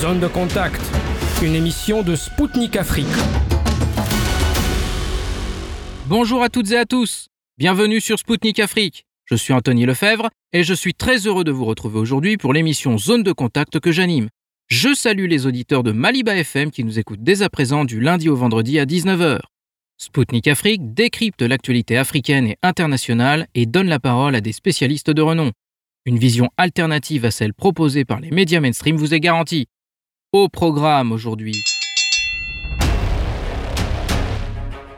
Zone de contact, une émission de Spoutnik Afrique. Bonjour à toutes et à tous. Bienvenue sur Spoutnik Afrique. Je suis Anthony Lefebvre et je suis très heureux de vous retrouver aujourd'hui pour l'émission Zone de contact que j'anime. Je salue les auditeurs de Maliba FM qui nous écoutent dès à présent du lundi au vendredi à 19h. Spoutnik Afrique décrypte l'actualité africaine et internationale et donne la parole à des spécialistes de renom. Une vision alternative à celle proposée par les médias mainstream vous est garantie. Au programme aujourd'hui.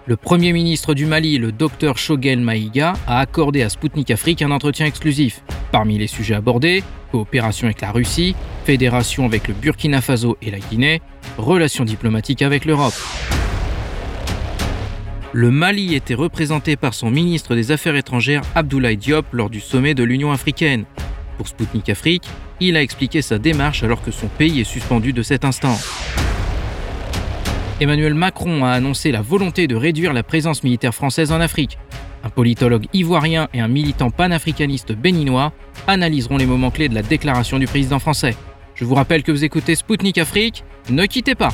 Le Premier ministre du Mali, le docteur Shogel Maïga, a accordé à Spoutnik Afrique un entretien exclusif. Parmi les sujets abordés, coopération avec la Russie, fédération avec le Burkina Faso et la Guinée, relations diplomatiques avec l'Europe. Le Mali était représenté par son ministre des Affaires étrangères Abdoulaye Diop lors du sommet de l'Union africaine. Pour Spoutnik Afrique, il a expliqué sa démarche alors que son pays est suspendu de cet instant. Emmanuel Macron a annoncé la volonté de réduire la présence militaire française en Afrique. Un politologue ivoirien et un militant panafricaniste béninois analyseront les moments clés de la déclaration du président français. Je vous rappelle que vous écoutez Spoutnik Afrique, ne quittez pas.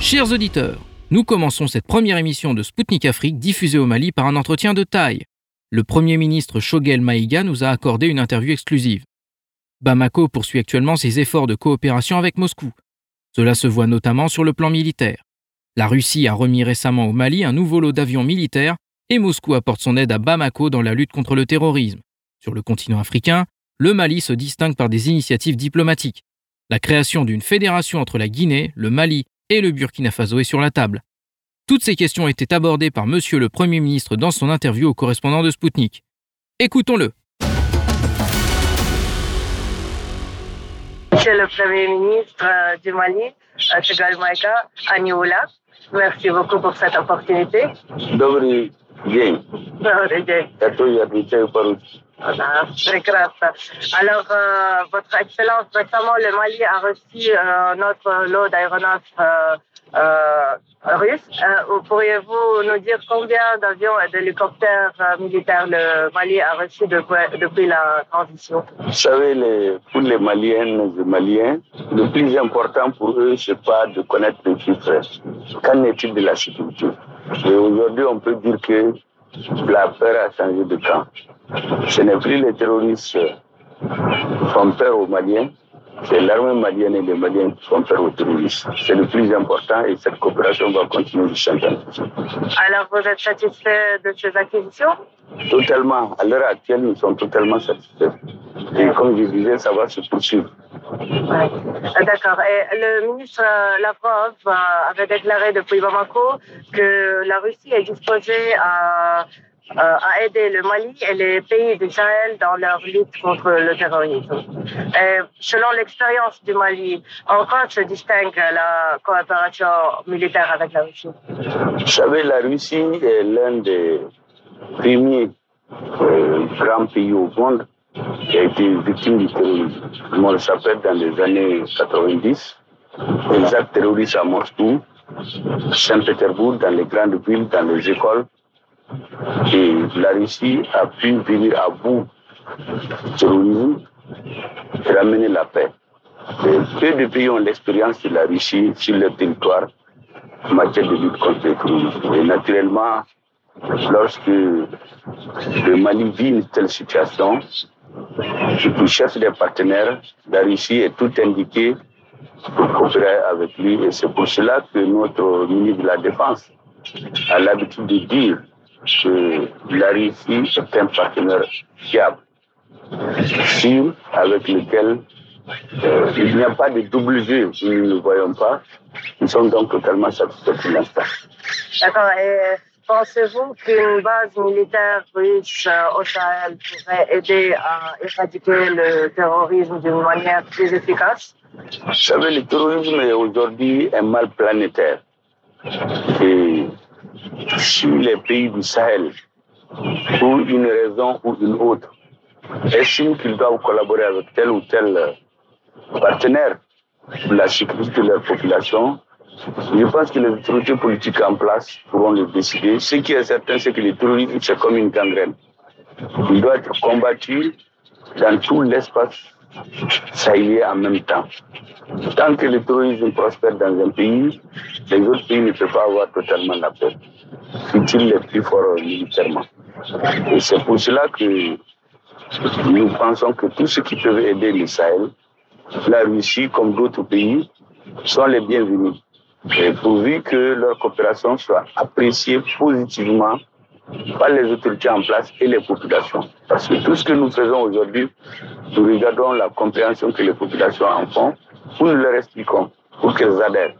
Chers auditeurs, nous commençons cette première émission de Spoutnik Afrique diffusée au Mali par un entretien de taille. Le Premier ministre Shogel Maïga nous a accordé une interview exclusive. Bamako poursuit actuellement ses efforts de coopération avec Moscou. Cela se voit notamment sur le plan militaire. La Russie a remis récemment au Mali un nouveau lot d'avions militaires et Moscou apporte son aide à Bamako dans la lutte contre le terrorisme. Sur le continent africain, le Mali se distingue par des initiatives diplomatiques. La création d'une fédération entre la Guinée, le Mali et le Burkina Faso est sur la table. Toutes ces questions étaient abordées par Monsieur le Premier ministre dans son interview au correspondant de Spoutnik. Écoutons-le. Monsieur le Premier ministre euh, du Mali, Tegal Maïka, Anioula, merci beaucoup pour cette opportunité. Добрый день. Добрый день. Это я отвечаю по-русски. Très grave. Alors, euh, votre Excellence, récemment, le Mali a reçu euh, notre lot d'aéronefs euh, russes. Pourriez-vous nous dire combien d'avions et d'hélicoptères militaires le Mali a reçu depuis, la transition? Vous savez, les, pour les Maliennes et les Maliens, le plus important pour eux, c'est pas de connaître les chiffres. Qu'en est-il de la sécurité Et aujourd'hui, on peut dire que la peur a changé de camp. Ce n'est plus les terroristes qui font peur aux Maliens, c'est l'armée malienne et les Maliens qui font peur aux terroristes. C'est le plus important et cette coopération va continuer de changer. Alors, vous êtes satisfait de ces acquisitions? Totalement. À l'heure actuelle, nous sommes totalement satisfaits. Et comme je disais, ça va se poursuivre. Ouais. Ah, D'accord. Et le ministre Lavrov euh, avait déclaré depuis Bamako que la Russie est disposée à, euh, à aider le Mali et les pays du Sahel dans leur lutte contre le terrorisme. Selon l'expérience du Mali, en quoi se distingue la coopération militaire avec la Russie Vous savez, la Russie est l'un des premiers euh, grands pays au monde qui a été victime du terrorisme. On le s'appelle dans les années 90, les actes terroristes à Moscou, Saint-Pétersbourg, dans les grandes villes, dans les écoles. Et la Russie a pu venir à bout du terrorisme et ramener la paix. Et peu de pays ont l'expérience de la Russie sur leur territoire en matière de lutte contre le terrorisme. Et naturellement, lorsque le Mali vit une telle situation, il cherche des partenaires. La Russie est tout indiquée pour coopérer avec lui. Et c'est pour cela que notre ministre de la Défense a l'habitude de dire que la Russie est un partenaire fiable, sûr, avec lequel euh, il n'y a pas de double jeu. Nous ne le voyons pas. Nous sommes donc totalement satisfaits pour l'instant. D'accord. Et pensez-vous qu'une base militaire russe euh, au Sahel pourrait aider à éradiquer le terrorisme d'une manière plus efficace? Vous savez, le terrorisme est aujourd'hui un mal planétaire. Et si les pays du Sahel, pour une raison ou une autre, estiment qu'ils doivent collaborer avec tel ou tel euh, partenaire pour la sécurité de leur population, je pense que les autorités politiques en place pourront le décider. Ce qui est certain, c'est que le terrorisme, c'est comme une gangrène. il doit être combattu dans tout l'espace sahélien en même temps. Tant que le terrorisme prospère dans un pays, les autres pays ne peuvent pas avoir totalement la paix. Fut-il les plus forts militairement. Et c'est pour cela que nous pensons que tous ceux qui peuvent aider le la Russie comme d'autres pays, sont les bienvenus. Et pourvu que leur coopération soit appréciée positivement par les autorités en place et les populations. Parce que tout ce que nous faisons aujourd'hui, nous regardons la compréhension que les populations en font, nous leur expliquons, pour qu'elles adhèrent.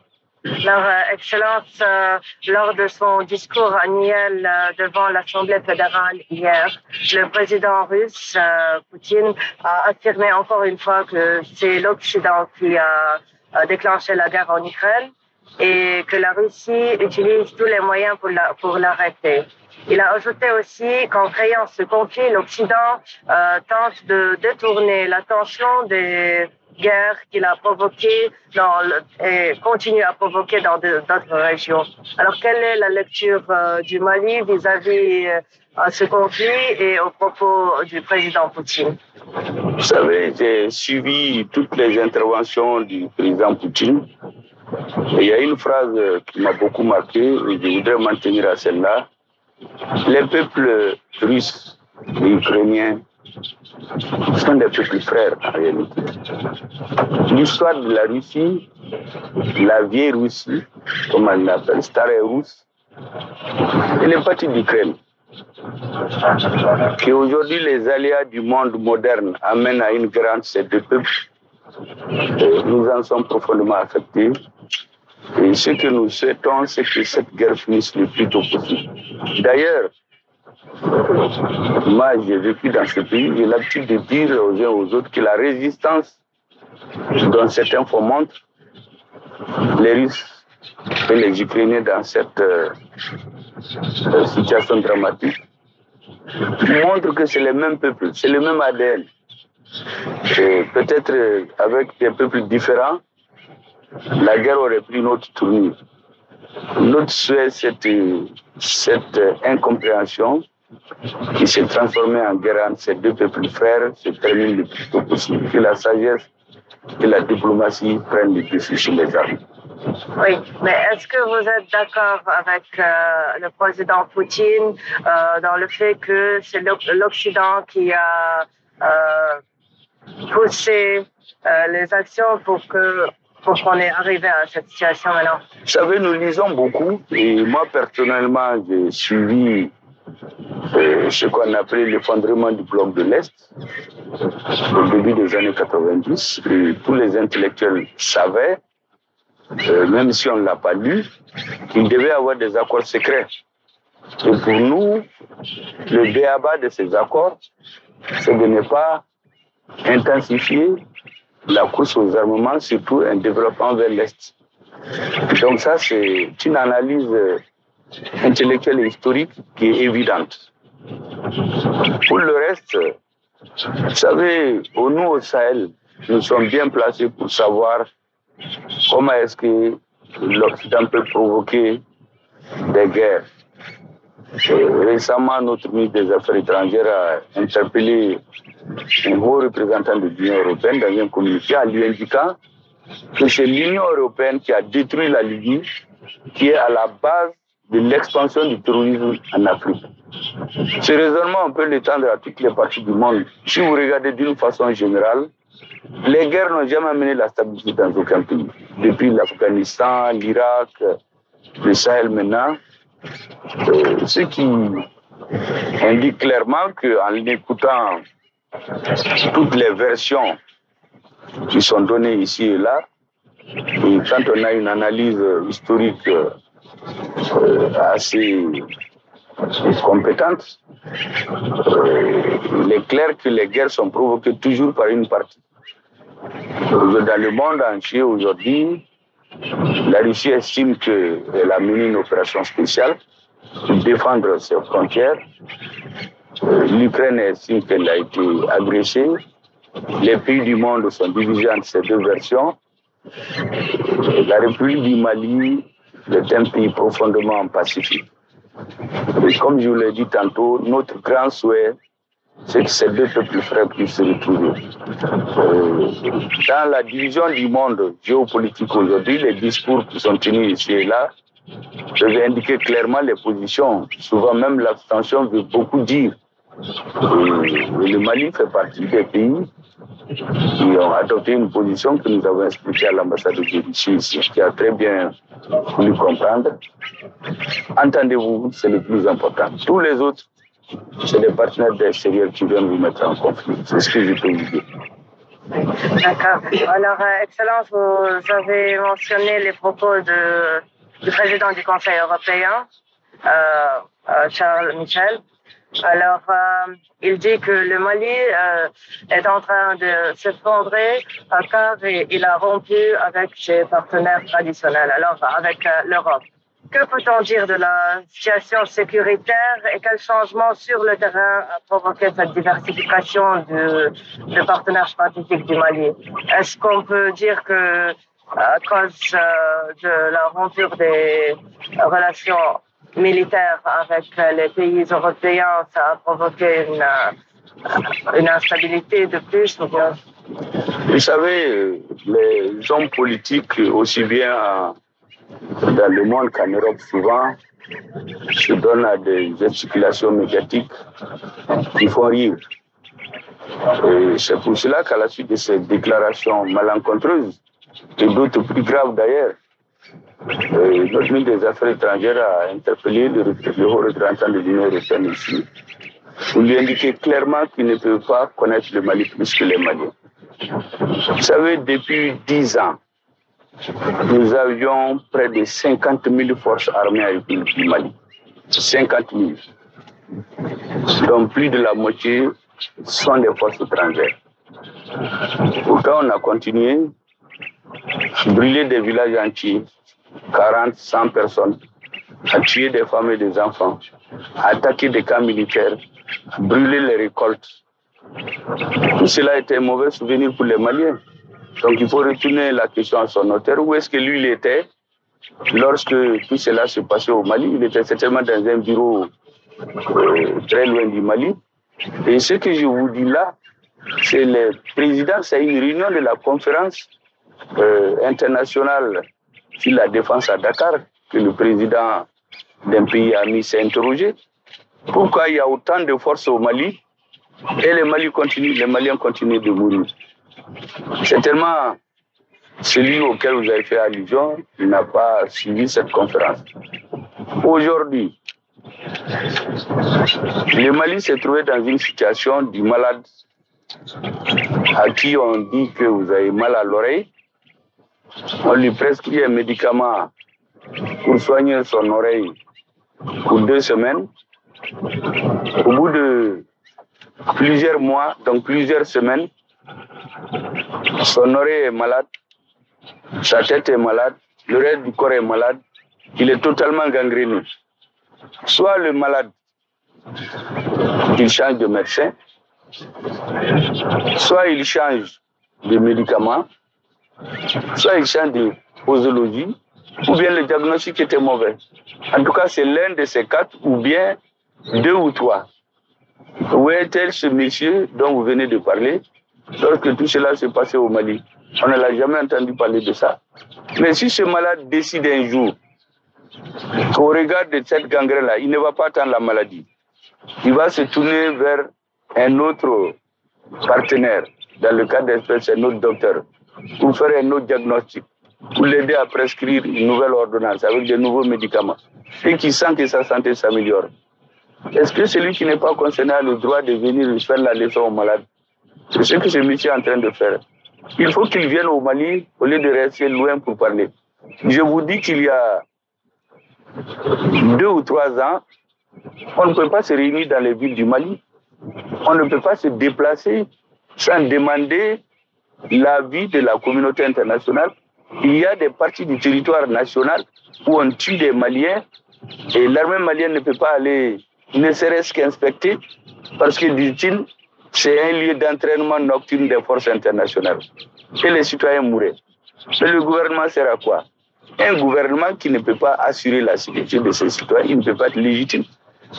Leur Excellence, euh, lors de son discours annuel euh, devant l'Assemblée fédérale hier, le président russe, euh, Poutine, a affirmé encore une fois que c'est l'Occident qui a déclenché la guerre en Ukraine et que la Russie utilise tous les moyens pour l'arrêter. Il a ajouté aussi qu'en créant ce conflit, l'Occident euh, tente de détourner l'attention des guerres qu'il a provoquées dans et continue à provoquer dans d'autres régions. Alors, quelle est la lecture euh, du Mali vis-à-vis euh, ce conflit et au propos du président Poutine? Vous savez, j'ai suivi toutes les interventions du président Poutine. Et il y a une phrase qui m'a beaucoup marqué et je voudrais maintenir à celle-là. Les peuples russes et ukrainiens sont des peuples frères en réalité. L'histoire de la Russie, la vieille Russie, comme on l'appelle, Staré Russe, elle est partie d'Ukraine. Qu'aujourd'hui les aléas du monde moderne amènent à une grande ces deux peuples, nous en sommes profondément affectés. Et ce que nous souhaitons, c'est que cette guerre finisse le plus tôt possible. D'ailleurs, moi, j'ai vécu dans ce pays, j'ai l'habitude de dire aux uns aux autres que la résistance dont certains font montre, les Russes et les Ukrainiens dans cette euh, situation dramatique, montrent que c'est les mêmes peuples, c'est le même ADN. Peut-être avec des peuples différents, la guerre aurait pris une autre tournure. Notre souhait, c'est cette incompréhension qui s'est transformée en guerre entre ces deux peuples frères se termine le plus tôt possible. Que la sagesse et la diplomatie prennent le dessus sur les armes. Oui, mais est-ce que vous êtes d'accord avec euh, le président Poutine euh, dans le fait que c'est l'Occident qui a euh, poussé les actions pour que pour qu'on est arrivé à cette situation maintenant Vous savez, nous lisons beaucoup et moi personnellement, j'ai suivi euh, ce qu'on appelait l'effondrement du bloc de l'Est au début des années 90. Et tous les intellectuels savaient, euh, même si on ne l'a pas lu, qu'il devait avoir des accords secrets. Et pour nous, le débat de ces accords, c'est de ne pas intensifier la course aux armements, surtout un développement vers l'Est. Donc ça, c'est une analyse intellectuelle et historique qui est évidente. Pour le reste, vous savez, nous au Sahel, nous sommes bien placés pour savoir comment est-ce que l'Occident peut provoquer des guerres. Récemment, notre ministre des Affaires étrangères a interpellé un haut représentant de l'Union européenne dans un communiqué en lui indiquant que c'est l'Union européenne qui a détruit la Libye, qui est à la base de l'expansion du terrorisme en Afrique. Ce raisonnement, on peut l'étendre à toutes les parties du monde. Si vous regardez d'une façon générale, les guerres n'ont jamais amené la stabilité dans aucun pays. Depuis l'Afghanistan, l'Irak, le Sahel maintenant, ce qui indique clairement qu'en écoutant toutes les versions qui sont données ici et là. Et quand on a une analyse historique euh, assez compétente, euh, il est clair que les guerres sont provoquées toujours par une partie. Dans le monde entier aujourd'hui, la Russie estime qu'elle a mené une opération spéciale pour défendre ses frontières L'Ukraine estime qu'elle a été agressée. Les pays du monde sont divisés entre ces deux versions. La République du Mali est un pays profondément pacifique. Et comme je vous l'ai dit tantôt, notre grand souhait, c'est que ces deux peuples frères puissent se retrouver. Euh, dans la division du monde géopolitique aujourd'hui, les discours qui sont tenus ici et là peuvent indiquer clairement les positions. Souvent même l'abstention veut beaucoup dire. Et, le Mali fait partie des pays qui ont adopté une position que nous avons expliquée à l'ambassade de Russie ici, qui a très bien voulu comprendre. Entendez-vous, c'est le plus important. Tous les autres c'est les partenaires extérieurs qui viennent vous mettre en conflit. C'est ce que je peux vous dire. D'accord. Alors, euh, Excellence, vous avez mentionné les propos du président du Conseil européen, euh, euh Charles Michel. Alors, il dit que le Mali est en train de s'effondrer car il a rompu avec ses partenaires traditionnels, alors avec l'Europe. Que peut-on dire de la situation sécuritaire et quel changement sur le terrain a provoqué cette diversification de, de partenaires du Mali? Est-ce qu'on peut dire que à cause euh, de la rupture des relations militaires avec les pays européens, ça a provoqué une, euh, une instabilité de plus Vous savez, les hommes politiques, aussi bien dans le monde qu'en Europe souvent se donnent à des gesticulations médiatiques qui font rire. Et c'est pour cela qu'à la suite de ces déclarations malencontreuses, et d'autres plus graves d'ailleurs, notre ministre des Affaires étrangères a interpellé le, haut représentant de l'Union européenne ici pour lui indiquer clairement qu'il ne peut pas connaître le Mali plus que les Maliens. Vous savez, depuis dix ans, nous avions près de 50 000 forces armées avec le Mali. 50 000. Donc plus de la moitié sont des forces étrangères. Pourtant, on a continué à brûler des villages entiers, 40, 100 personnes, à tuer des femmes et des enfants, à attaquer des camps militaires, à brûler les récoltes. Tout cela était un mauvais souvenir pour les Maliens. Donc il faut retourner la question à son auteur. Où est-ce que lui il était lorsque tout cela se passait au Mali? Il était certainement dans un bureau euh, très loin du Mali. Et ce que je vous dis là, c'est le président, c'est une réunion de la conférence euh, internationale sur la défense à Dakar que le président d'un pays ami s'est interrogé. Pourquoi il y a autant de forces au Mali? Et les continuent, les Maliens continuent de mourir c'est tellement celui auquel vous avez fait allusion, il n'a pas suivi cette conférence. Aujourd'hui, le Mali s'est trouvé dans une situation du malade à qui on dit que vous avez mal à l'oreille. On lui prescrit un médicament pour soigner son oreille pour deux semaines. Au bout de plusieurs mois, donc plusieurs semaines, son oreille est malade, sa tête est malade, le reste du corps est malade, il est totalement gangréné. Soit le malade, il change de médecin, soit il change de médicament, soit il change de posologie, ou bien le diagnostic était mauvais. En tout cas, c'est l'un de ces quatre, ou bien deux ou trois. Où est-elle ce monsieur dont vous venez de parler? Lorsque tout cela s'est passé au Mali. On ne l'a jamais entendu parler de ça. Mais si ce malade décide un jour qu'au regard de cette gangrène-là, il ne va pas attendre la maladie, il va se tourner vers un autre partenaire, dans le cas d'espèce, un autre docteur, pour faire un autre diagnostic, pour l'aider à prescrire une nouvelle ordonnance avec de nouveaux médicaments, et qui sent que sa santé s'améliore. Est-ce que celui qui n'est pas concerné a le droit de venir faire la leçon au malade? C'est ce que ce monsieur est en train de faire. Il faut qu'il vienne au Mali au lieu de rester loin pour parler. Je vous dis qu'il y a deux ou trois ans, on ne peut pas se réunir dans les villes du Mali. On ne peut pas se déplacer sans demander l'avis de la communauté internationale. Il y a des parties du territoire national où on tue des Maliens et l'armée malienne ne peut pas aller, ne serait-ce qu'inspecter, parce que, dit-il, c'est un lieu d'entraînement nocturne des forces internationales. Et les citoyens mouraient. Mais le gouvernement sert à quoi? Un gouvernement qui ne peut pas assurer la sécurité de ses citoyens, il ne peut pas être légitime.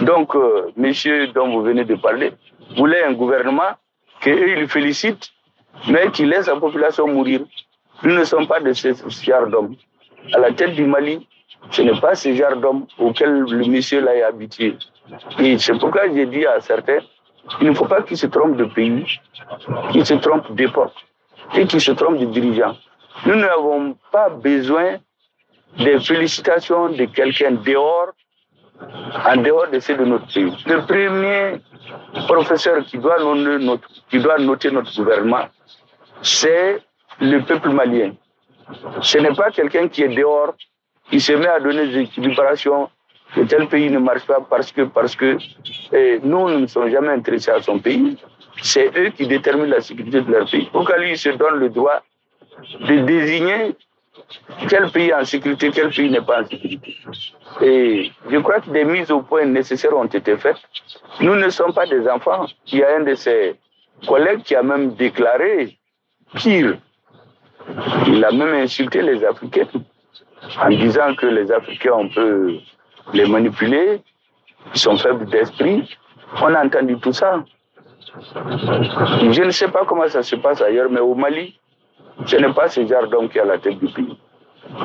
Donc, euh, monsieur dont vous venez de parler, voulaient un gouvernement qu'eux, ils félicitent, mais qui laisse la population mourir. Nous ne sommes pas de ce genre d'hommes. À la tête du Mali, ce n'est pas ce genre d'homme auquel le monsieur est habitué. Et c'est pourquoi j'ai dit à certains, il ne faut pas qu'ils se trompent de pays, qu'ils se trompent d'époque et qu'ils se trompent de dirigeants. Nous n'avons pas besoin des félicitations de quelqu'un dehors, en dehors de ceux de notre pays. Le premier professeur qui doit notre, qui doit noter notre gouvernement, c'est le peuple malien. Ce n'est pas quelqu'un qui est dehors, qui se met à donner des équilibrations que tel pays ne marche pas parce que, parce que et nous, nous ne sommes jamais intéressés à son pays. C'est eux qui déterminent la sécurité de leur pays. Pourquoi lui se donne le droit de désigner quel pays est en sécurité, quel pays n'est pas en sécurité. Et je crois que des mises au point nécessaires ont été faites. Nous ne sommes pas des enfants. Il y a un de ses collègues qui a même déclaré pire. Il a même insulté les Africains en disant que les Africains, on peut les manipuler, ils sont faibles d'esprit. On a entendu tout ça. Je ne sais pas comment ça se passe ailleurs, mais au Mali, ce n'est pas ce genre d'homme qui est à la tête du pays.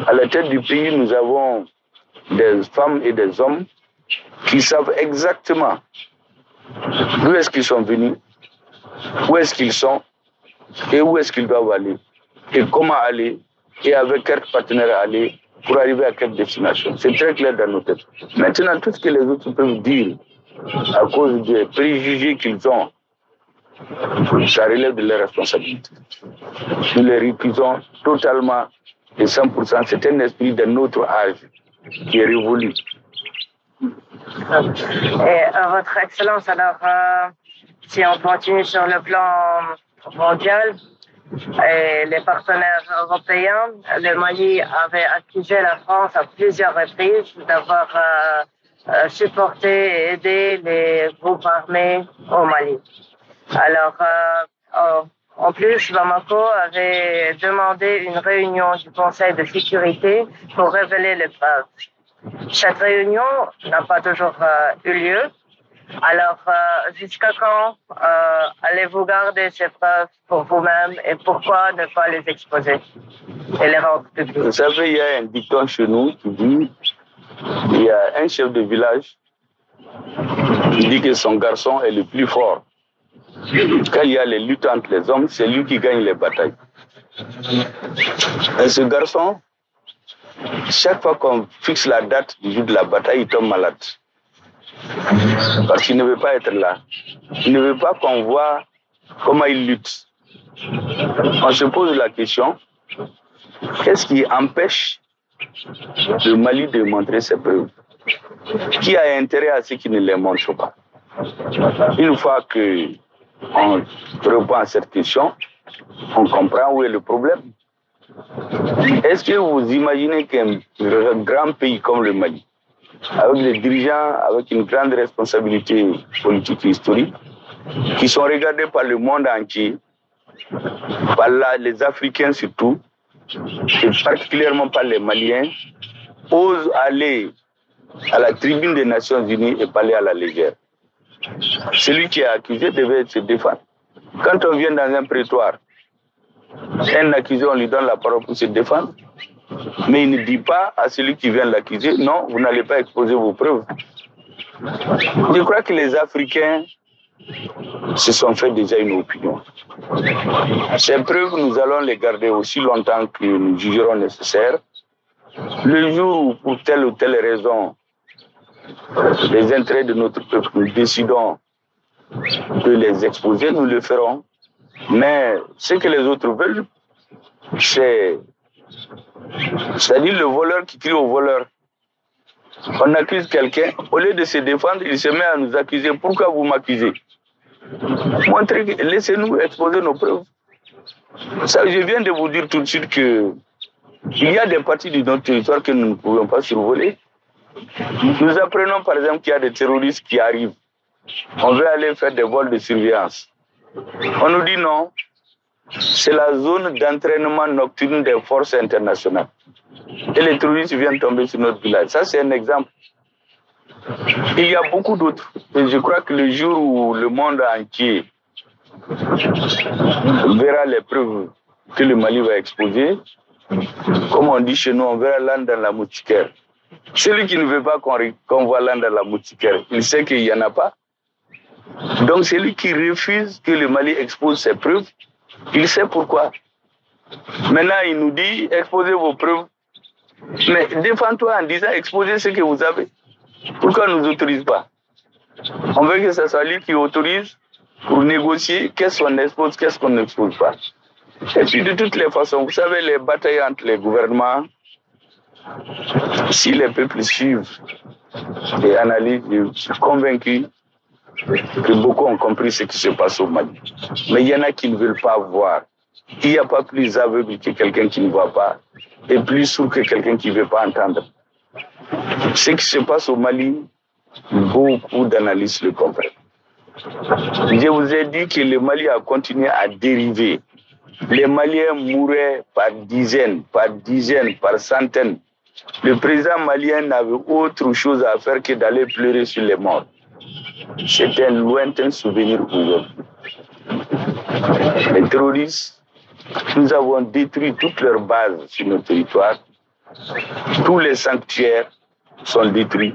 À la tête du pays, nous avons des femmes et des hommes qui savent exactement d'où est-ce qu'ils sont venus, où est-ce qu'ils sont et où est-ce qu'ils doivent aller et comment aller et avec quel partenaire aller pour arriver à quelle destination. C'est très clair dans nos têtes. Maintenant, tout ce que les autres peuvent dire à cause des préjugés qu'ils ont, ça relève de leur responsabilité. Nous les récusons totalement et 100%. C'est un esprit d'un autre âge qui est révolu. Et euh, Votre Excellence, alors, euh, si on continue sur le plan mondial, et les partenaires européens, le Mali avait accusé la France à plusieurs reprises d'avoir euh, euh, supporté et aidé les groupes armés au Mali. Alors, euh, en plus, Bamako avait demandé une réunion du Conseil de sécurité pour révéler les preuves. Cette réunion n'a pas toujours eu lieu. Alors, jusqu'à quand allez-vous garder ces preuves pour vous-même et pourquoi ne pas les exposer et les rendre publiques Vous savez, il y a un dicton chez nous qui dit il y a un chef de village qui dit que son garçon est le plus fort. Quand il y a les luttes entre les hommes, c'est lui qui gagne les batailles. Et ce garçon, chaque fois qu'on fixe la date du jour de la bataille, il tombe malade. Parce qu'il ne veut pas être là. Il ne veut pas qu'on voit comment il lutte. On se pose la question, qu'est-ce qui empêche le Mali de montrer ses preuves? Qui a intérêt à ce qu'il ne les montre pas? Une fois que on répond à cette question, on comprend où est le problème. Est-ce que vous imaginez qu'un grand pays comme le Mali, avec des dirigeants avec une grande responsabilité politique et historique, qui sont regardés par le monde entier, par les Africains surtout, et particulièrement par les Maliens, osent aller à la tribune des Nations Unies et parler à la légère. Celui qui est accusé devait se défendre. Quand on vient dans un prétoire, un accusé, on lui donne la parole pour se défendre, mais il ne dit pas à celui qui vient l'accuser, non, vous n'allez pas exposer vos preuves. Je crois que les Africains se sont fait déjà une opinion. Ces preuves, nous allons les garder aussi longtemps que nous jugerons nécessaire. Le jour où, pour telle ou telle raison, les intérêts de notre peuple, nous décidons de les exposer, nous le ferons. Mais ce que les autres veulent, c'est, c'est-à-dire le voleur qui crie au voleur. On accuse quelqu'un, au lieu de se défendre, il se met à nous accuser. Pourquoi vous m'accusez? Montrez, laissez-nous exposer nos preuves. Ça, je viens de vous dire tout de suite que il y a des parties de notre territoire que nous ne pouvons pas survoler. Nous apprenons par exemple qu'il y a des terroristes qui arrivent. On veut aller faire des vols de surveillance. On nous dit non. C'est la zone d'entraînement nocturne des forces internationales. Et les terroristes viennent tomber sur notre village. Ça, c'est un exemple. Il y a beaucoup d'autres. Et je crois que le jour où le monde entier verra les preuves que le Mali va exposer, comme on dit chez nous, on verra l'âne dans la moustiquaire. Celui qui ne veut pas qu'on voit l'âne dans la moustiquaire, il sait qu'il n'y en a pas. Donc celui qui refuse que le Mali expose ses preuves, il sait pourquoi. Maintenant, il nous dit, exposez vos preuves. Mais défends-toi en disant, exposez ce que vous avez. Pourquoi ne nous autorise pas? On veut que ce soit lui qui autorise pour négocier qu'est-ce qu'on expose, qu'est-ce qu'on n'expose pas. Et puis de toutes les façons, vous savez, les batailles entre les gouvernements, si les peuples suivent et analysent, je suis convaincu que beaucoup ont compris ce qui se passe au Mali. Mais il y en a qui ne veulent pas voir. Il n'y a pas plus aveugle que quelqu'un qui ne voit pas et plus sourd que quelqu'un qui ne veut pas entendre. Ce qui se passe au Mali, beaucoup d'analystes le comprennent. Je vous ai dit que le Mali a continué à dériver. Les Maliens mouraient par dizaines, par dizaines, par centaines. Le président malien n'avait autre chose à faire que d'aller pleurer sur les morts. C'est un lointain souvenir aujourd'hui. Les terroristes, nous avons détruit toutes leurs bases sur nos territoires. Tous les sanctuaires sont détruits.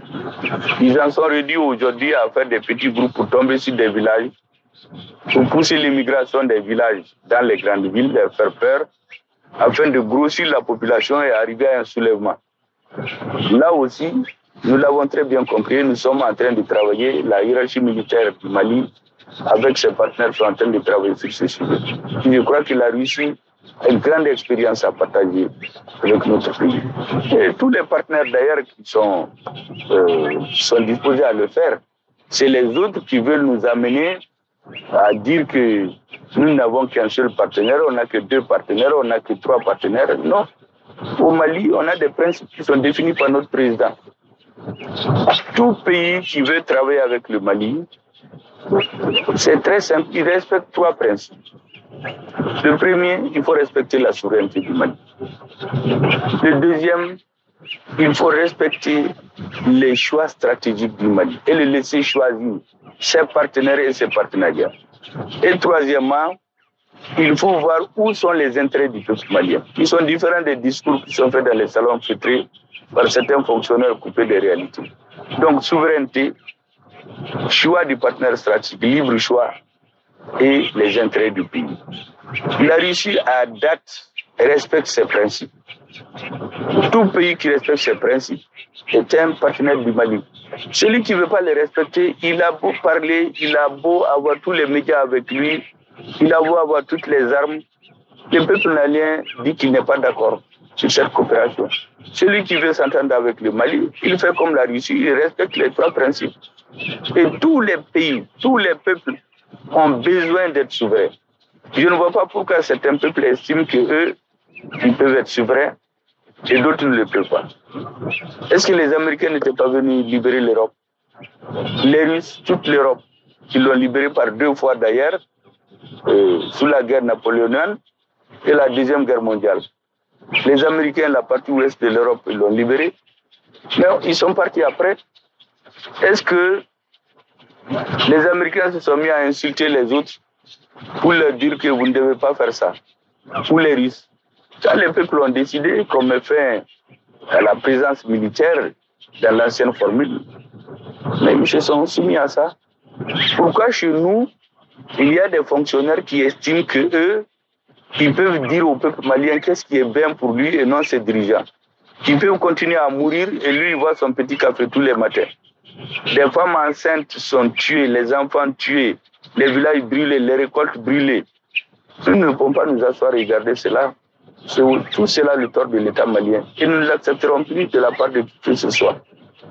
Ils en sont réduits aujourd'hui à faire des petits groupes pour tomber sur des villages, pour pousser l'immigration des villages dans les grandes villes, les faire peur, afin de grossir la population et arriver à un soulèvement. Là aussi, nous l'avons très bien compris, nous sommes en train de travailler, la hiérarchie militaire du Mali, avec ses partenaires, sont en train de travailler sur ce sujet. Je crois que la Russie a une grande expérience à partager avec notre pays. Et tous les partenaires d'ailleurs qui sont, euh, sont disposés à le faire, c'est les autres qui veulent nous amener à dire que nous n'avons qu'un seul partenaire, on n'a que deux partenaires, on n'a que trois partenaires. Non. Au Mali, on a des principes qui sont définis par notre président. Tout pays qui veut travailler avec le Mali, c'est très simple, il respecte trois principes. Le premier, il faut respecter la souveraineté du Mali. Le deuxième, il faut respecter les choix stratégiques du Mali et le laisser choisir ses partenaires et ses partenariats. Et troisièmement, il faut voir où sont les intérêts du peuple malien. Ils sont différents des discours qui sont faits dans les salons feutrés par certains fonctionnaires coupés des réalités. Donc, souveraineté, choix du partenaire stratégique, libre choix et les intérêts du pays. La Russie, à date, respecte ses principes. Tout pays qui respecte ses principes est un partenaire du Mali. Celui qui ne veut pas les respecter, il a beau parler, il a beau avoir tous les médias avec lui, il a beau avoir toutes les armes, le peuple malien dit qu'il n'est pas d'accord sur cette coopération. Celui qui veut s'entendre avec le Mali, il fait comme la Russie, il respecte les trois principes. Et tous les pays, tous les peuples ont besoin d'être souverains. Je ne vois pas pourquoi certains peuples estiment qu'eux, ils peuvent être souverains et d'autres ne le peuvent pas. Est-ce que les Américains n'étaient pas venus libérer l'Europe? Les Russes, toute l'Europe, qui l'ont libérée par deux fois d'ailleurs, euh, sous la guerre napoléonienne et la Deuxième Guerre mondiale. Les Américains, la partie ouest de l'Europe, ils l'ont libérée. Mais ils sont partis après. Est-ce que les Américains se sont mis à insulter les autres pour leur dire que vous ne devez pas faire ça? Ou les Russes? Ça, les peuples ont décidé met fin à la présence militaire dans l'ancienne formule. Mais ils se sont soumis à ça. Pourquoi chez nous, il y a des fonctionnaires qui estiment que eux, ils peuvent dire au peuple malien qu'est-ce qui est bien pour lui et non ses dirigeants. Ils peuvent continuer à mourir et lui, il voit son petit café tous les matins. Des femmes enceintes sont tuées, les enfants tués, les villages brûlés, les récoltes brûlées. Nous ne pouvons pas nous asseoir et regarder cela. Tout cela le tort de l'État malien. Et nous ne l'accepterons plus de la part de qui ce soit.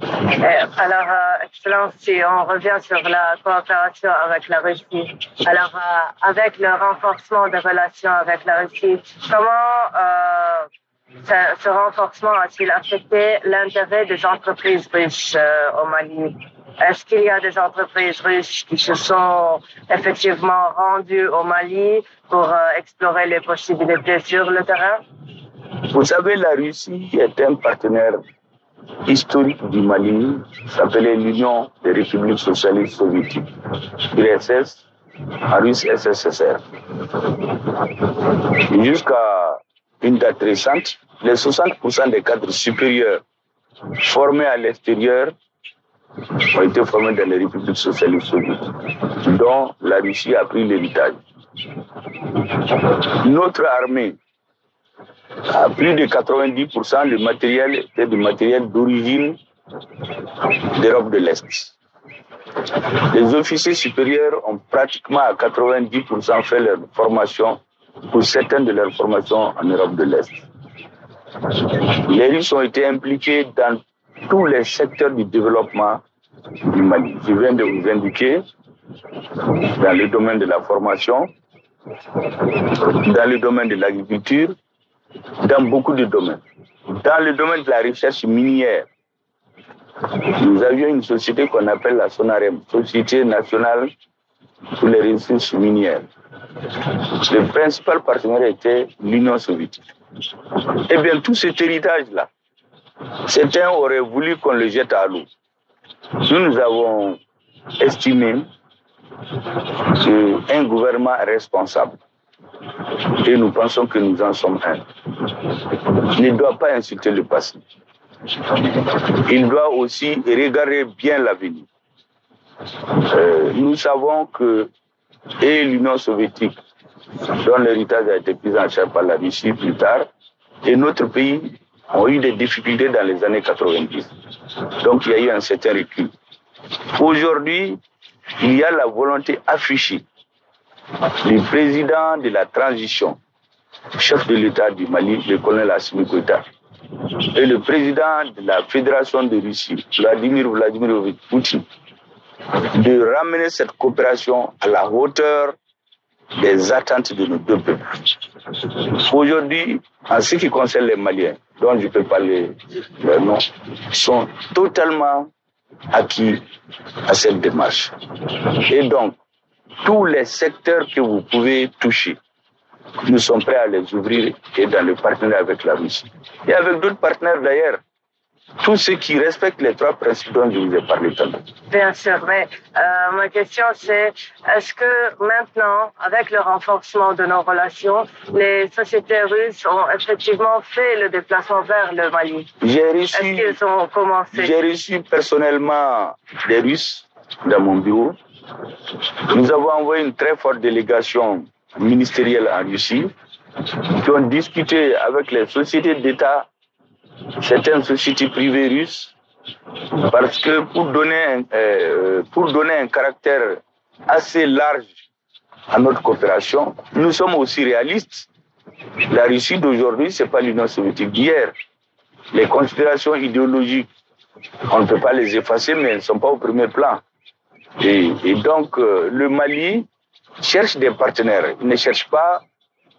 Alors, euh, Excellence, on revient sur la coopération avec la Russie, alors euh, avec le renforcement des relations avec la Russie, comment euh, ce, ce, renforcement a-t-il affecté l'intérêt des entreprises russes au Mali? Est-ce qu'il y a des entreprises russes qui se sont effectivement rendues au Mali pour explorer les possibilités sur le terrain? Vous savez, la Russie est un partenaire historique du Mali s'appelait l'Union des républiques socialistes soviétiques, URSS, en russe SSSR. Jusqu'à une date récente, les 60% des cadres supérieurs formés à l'extérieur ont été formés dans les républiques socialistes soviétiques, dont la Russie a pris l'héritage. Notre armée à plus de 90%, le matériel était du matériel d'origine d'Europe de l'Est. Les officiers supérieurs ont pratiquement à 90% fait leur formation, pour certaines de leurs formations en Europe de l'Est. Les Russes ont été impliqués dans tous les secteurs du développement du Mali. Je viens de vous indiquer dans le domaine de la formation, dans le domaine de l'agriculture, dans beaucoup de domaines. Dans le domaine de la recherche minière, nous avions une société qu'on appelle la SONAREM, Société nationale pour les ressources minières. Le principal partenaire était l'Union soviétique. Eh bien, tout cet héritage-là, certains auraient voulu qu'on le jette à l'eau. Nous, nous avons estimé qu'un gouvernement responsable et nous pensons que nous en sommes un. Il ne doit pas insulter le passé. Il doit aussi regarder bien l'avenir. Euh, nous savons que et l'Union soviétique, dont l'héritage a été pris en charge par la Russie plus tard, et notre pays ont eu des difficultés dans les années 90. Donc il y a eu un certain recul. Aujourd'hui, il y a la volonté affichée le président de la transition, chef de l'État du Mali, le colonel Assimi Goïta, et le président de la Fédération de Russie, Vladimir Vladimirovich Poutine, de ramener cette coopération à la hauteur des attentes de nos deux peuples. Aujourd'hui, en ce qui concerne les Maliens, dont je peux parler leur nom, sont totalement acquis à cette démarche. Et donc, tous les secteurs que vous pouvez toucher. Nous sommes prêts à les ouvrir et dans le partenariat avec la Russie. Et avec d'autres partenaires d'ailleurs. Tous ceux qui respectent les trois principes dont je vous ai parlé tantôt. Bien sûr, mais euh, ma question c'est est-ce que maintenant, avec le renforcement de nos relations, les sociétés russes ont effectivement fait le déplacement vers le Mali? J'ai reçu, Est-ce qu'ils ont commencé? j'ai reçu personnellement des Russes dans mon bureau nous avons envoyé une très forte délégation ministérielle en Russie qui ont discuté avec les sociétés d'État, certaines sociétés privées russes, parce que pour donner euh, pour donner un caractère assez large à notre coopération, nous sommes aussi réalistes. La Russie d'aujourd'hui, c'est pas l'Union soviétique d'hier. Les considérations idéologiques, on ne peut pas les effacer, mais elles ne sont pas au premier plan. Et, et donc, euh, le Mali cherche des partenaires, il ne cherche pas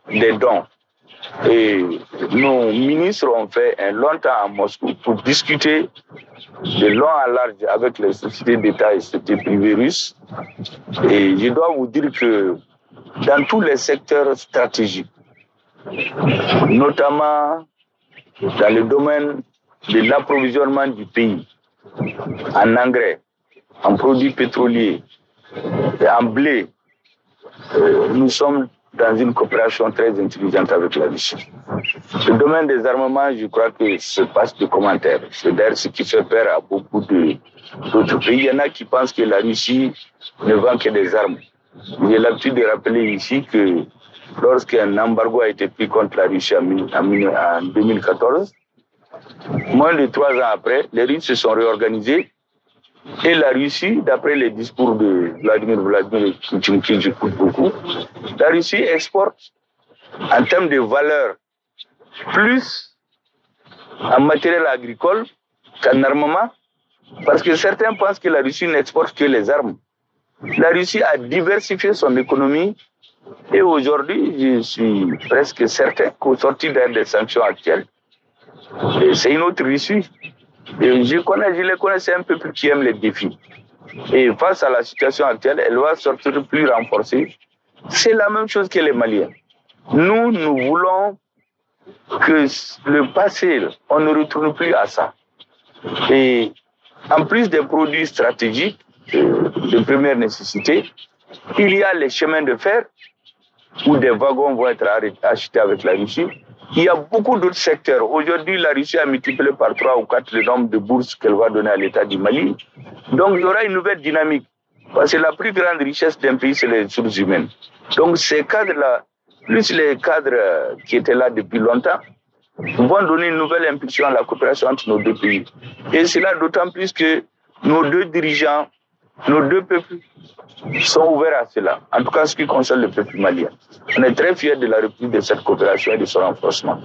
des dons. Et nos ministres ont fait un long temps à Moscou pour discuter de long à large avec les sociétés d'État et sociétés privées russes. Et je dois vous dire que dans tous les secteurs stratégiques, notamment dans le domaine de l'approvisionnement du pays en engrais, en produits pétroliers et en blé, euh, nous sommes dans une coopération très intelligente avec la Russie. Le domaine des armements, je crois que se passe de commentaires. C'est d'ailleurs ce qui fait peur à beaucoup d'autres pays. Il y en a qui pensent que la Russie ne vend que des armes. J'ai l'habitude de rappeler ici que lorsqu'un embargo a été pris contre la Russie en 2014, moins de trois ans après, les Russes se sont réorganisés et la Russie, d'après les discours de Vladimir Vladimir Poutine, j'écoute beaucoup, la Russie exporte en termes de valeur plus en matériel agricole qu'en armement, parce que certains pensent que la Russie n'exporte que les armes. La Russie a diversifié son économie et aujourd'hui, je suis presque certain qu'au sortir des sanctions actuelles, c'est une autre Russie. Je connais, je les connais, c'est un peuple qui aime les défis. Et face à la situation actuelle, elle va sortir plus renforcée. C'est la même chose que les Maliens. Nous, nous voulons que le passé, on ne retourne plus à ça. Et en plus des produits stratégiques de première nécessité, il y a les chemins de fer où des wagons vont être achetés avec la Russie. Il y a beaucoup d'autres secteurs. Aujourd'hui, la Russie a multiplié par trois ou quatre le nombre de bourses qu'elle va donner à l'État du Mali. Donc, il y aura une nouvelle dynamique. Parce que la plus grande richesse d'un pays, c'est les ressources humaines. Donc, ces cadres-là, plus les cadres qui étaient là depuis longtemps, vont donner une nouvelle impulsion à la coopération entre nos deux pays. Et cela d'autant plus que nos deux dirigeants, nos deux peuples sont ouverts à cela. En tout cas, ce qui concerne le peuple malien. On est très fiers de la reprise de cette coopération et de son renforcement.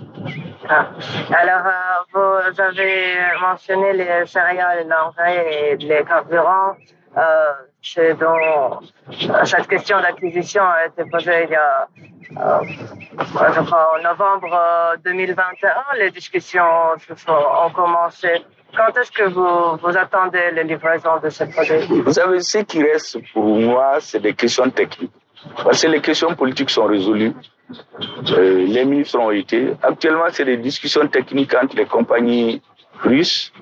Ah. Alors, euh, vous avez mentionné les céréales, l'engrais et les carburants. Euh, c'est dont cette question d'acquisition a été posée il y a, euh, je crois, en novembre 2021. Les discussions ont commencé quand est-ce que vous, vous attendez les livraisons de ce projet? Vous savez, ce qui reste pour moi, c'est des questions techniques. Parce que les questions politiques sont résolues. Euh, les ministres ont été. Actuellement, c'est des discussions techniques entre les compagnies russes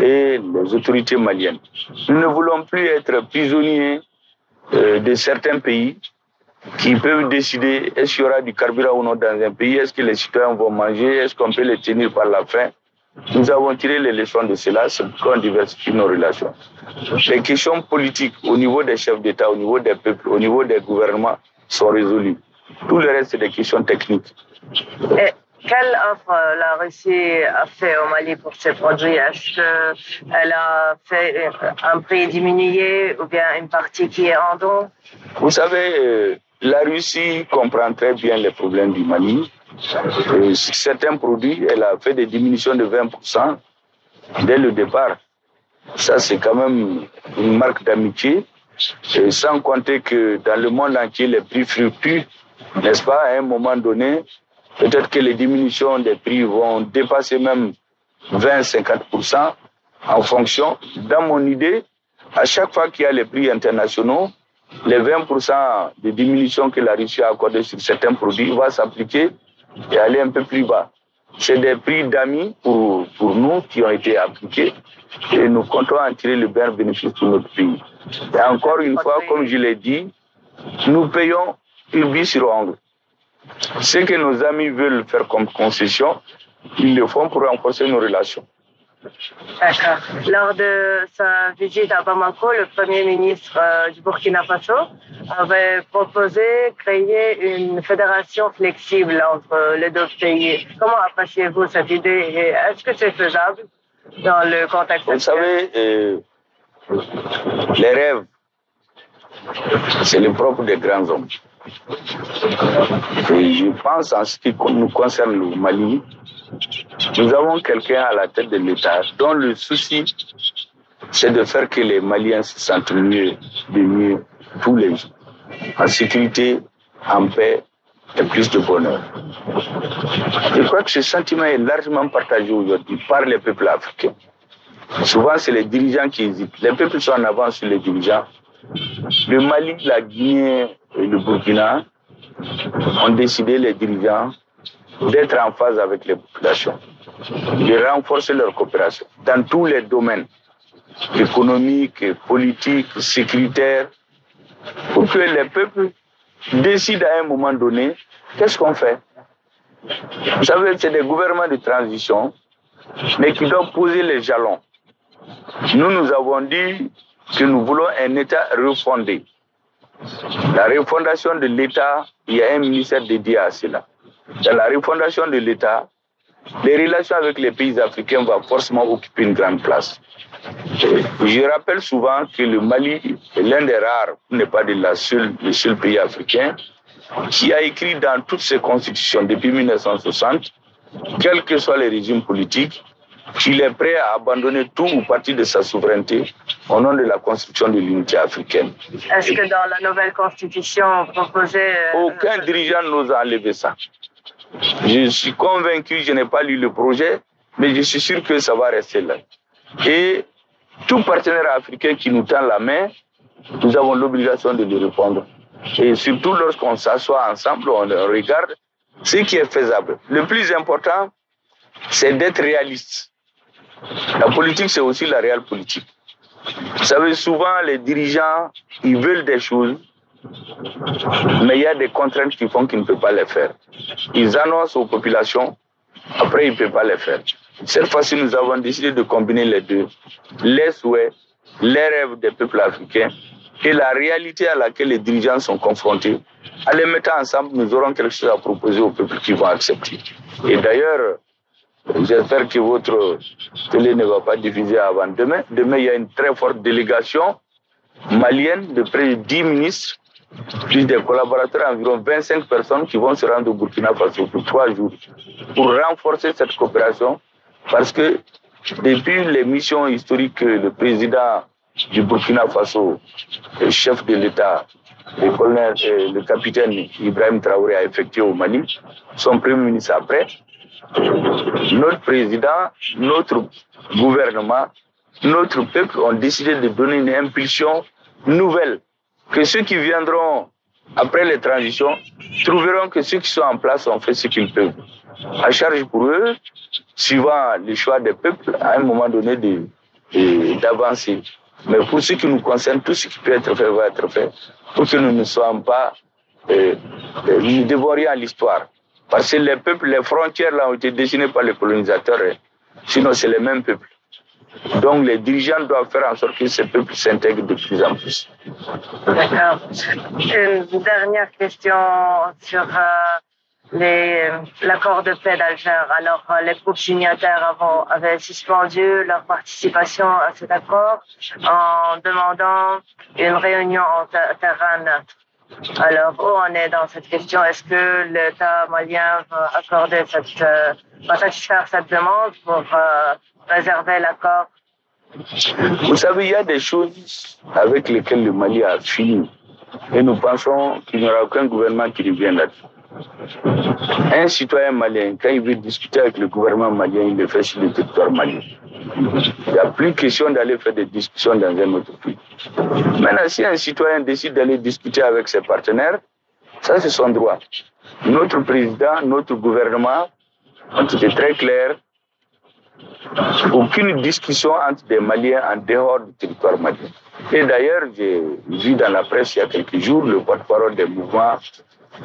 et les autorités maliennes. Nous ne voulons plus être prisonniers euh, de certains pays qui peuvent décider est-ce qu'il y aura du carburant ou non dans un pays, est-ce que les citoyens vont manger, est-ce qu'on peut les tenir par la faim. Nous avons tiré les leçons de cela, c'est pourquoi on diversifie nos relations. Les questions politiques au niveau des chefs d'État, au niveau des peuples, au niveau des gouvernements sont résolues. Tout le reste, c'est des questions techniques. Et quelle offre la Russie a fait au Mali pour ces produits? Est-ce qu'elle a fait un prix diminué ou bien une partie qui est en don Vous savez, euh, la Russie comprend très bien les problèmes du Mali. Et certains produits, elle a fait des diminutions de 20% dès le départ. Ça, c'est quand même une marque d'amitié. Sans compter que dans le monde entier, les prix fluctuent, n'est-ce pas, à un moment donné. Peut-être que les diminutions des prix vont dépasser même 20-50% en fonction. Dans mon idée, à chaque fois qu'il y a les prix internationaux, les 20% de diminution que la Russie a accordé sur certains produits va s'appliquer et aller un peu plus bas. C'est des prix d'amis pour, pour nous qui ont été appliqués et nous comptons en tirer le bien bénéfice pour notre pays. Et encore une fois, comme je l'ai dit, nous payons une sur ongle. Ce que nos amis veulent faire comme concession, ils le font pour renforcer nos relations. D'accord. Lors de sa visite à Bamako, le Premier ministre euh, du Burkina Faso avait proposé créer une fédération flexible entre les deux pays. Comment appréciez-vous cette idée et est-ce que c'est faisable dans le contexte Vous savez, euh, les rêves, c'est le propre des grands hommes. Et je pense en ce qui nous concerne le Mali, nous avons quelqu'un à la tête de l'État dont le souci, c'est de faire que les Maliens se sentent mieux, de mieux tous les jours, en sécurité, en paix et plus de bonheur. Je crois que ce sentiment est largement partagé aujourd'hui par les peuples africains. Souvent, c'est les dirigeants qui hésitent. Les peuples sont en avance sur les dirigeants. Le Mali, la Guinée et le Burkina ont décidé, les dirigeants, d'être en phase avec les populations, de renforcer leur coopération dans tous les domaines économiques, politiques, sécuritaires, pour que les peuples décident à un moment donné qu'est-ce qu'on fait? Vous savez, c'est des gouvernements de transition, mais qui doivent poser les jalons. Nous, nous avons dit que nous voulons un État refondé. La refondation de l'État, il y a un ministère dédié à cela dans la refondation de l'État, les relations avec les pays africains vont forcément occuper une grande place. Je rappelle souvent que le Mali est l'un des rares, n'est pas de la seule, le seul pays africain, qui a écrit dans toutes ses constitutions depuis 1960, quels que soient les régimes politiques, qu'il est prêt à abandonner tout ou partie de sa souveraineté au nom de la construction de l'unité africaine. Est-ce que dans la nouvelle constitution proposée... Euh, Aucun dirigeant n'ose enlever ça. Je suis convaincu, je n'ai pas lu le projet, mais je suis sûr que ça va rester là. Et tout partenaire africain qui nous tend la main, nous avons l'obligation de lui répondre. Et surtout lorsqu'on s'assoit ensemble, on regarde ce qui est faisable. Le plus important, c'est d'être réaliste. La politique, c'est aussi la réelle politique. Vous savez, souvent, les dirigeants, ils veulent des choses, mais il y a des contraintes qui font qu'ils ne peuvent pas les faire. Ils annoncent aux populations, après, ils ne peuvent pas les faire. Cette fois-ci, nous avons décidé de combiner les deux. Les souhaits, les rêves des peuples africains et la réalité à laquelle les dirigeants sont confrontés. En les mettant ensemble, nous aurons quelque chose à proposer aux peuples qui vont accepter. Et d'ailleurs, j'espère que votre télé ne va pas diffuser avant demain. Demain, il y a une très forte délégation malienne de près de 10 ministres, plus des collaborateurs, environ 25 personnes qui vont se rendre au Burkina Faso pour trois jours pour renforcer cette coopération parce que depuis les missions historiques que le président du Burkina Faso, le chef de l'État, le, colonel, euh, le capitaine Ibrahim Traoré a effectué au Mali, son premier ministre après, notre président, notre gouvernement, notre peuple ont décidé de donner une impulsion nouvelle, que ceux qui viendront après les transitions trouveront que ceux qui sont en place ont fait ce qu'ils peuvent. À charge pour eux, suivant les choix des peuples, à un moment donné, d'avancer. Mais pour ce qui nous concerne, tout ce qui peut être fait va être fait pour que nous ne soyons pas, euh, euh, rien à l'histoire. Parce que les peuples, les frontières là ont été dessinées par les colonisateurs. Hein. Sinon, c'est les mêmes peuples. Donc, les dirigeants doivent faire en sorte que ces peuples s'intègrent de plus en plus. D'accord. Une dernière question sur euh, l'accord de paix d'Alger. Alors, euh, les groupes signataires avaient suspendu leur participation à cet accord en demandant une réunion en terrain neutre. Alors, où on est dans cette question? Est-ce que l'État malien va accorder cette, euh, va satisfaire cette demande pour euh, réserver l'accord Vous savez, il y a des choses avec lesquelles le Mali a fini. Et nous pensons qu'il n'y aura aucun gouvernement qui revienne là-dessus. Un citoyen malien, quand il veut discuter avec le gouvernement malien, il le fait sur le territoire malien. Il n'y a plus question d'aller faire des discussions dans un autre pays. Maintenant, si un citoyen décide d'aller discuter avec ses partenaires, ça c'est son droit. Notre président, notre gouvernement ont été très clairs. Aucune discussion entre des Maliens en dehors du territoire malien. Et d'ailleurs, j'ai vu dans la presse il y a quelques jours le porte-parole des mouvements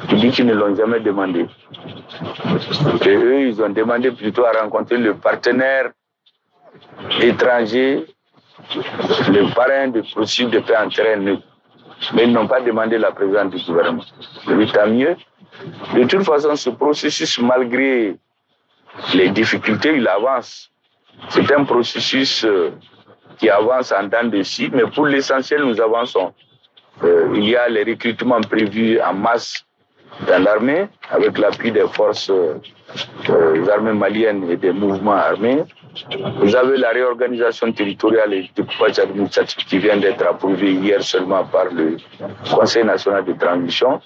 qui dit qu'ils ne l'ont jamais demandé. Et eux, ils ont demandé plutôt à rencontrer le partenaire étranger, le parrain de processus de paix en terrain Mais ils n'ont pas demandé la présence du gouvernement. Mais tant mieux. De toute façon, ce processus, malgré les difficultés, il avance. C'est un processus euh, qui avance en dents de scie, mais pour l'essentiel, nous avançons. Euh, il y a les recrutements prévus en masse dans l'armée, avec l'appui des forces euh, armées maliennes et des mouvements armés. Vous avez la réorganisation territoriale et du découpage administratif qui vient d'être approuvé hier seulement par le Conseil national de transition,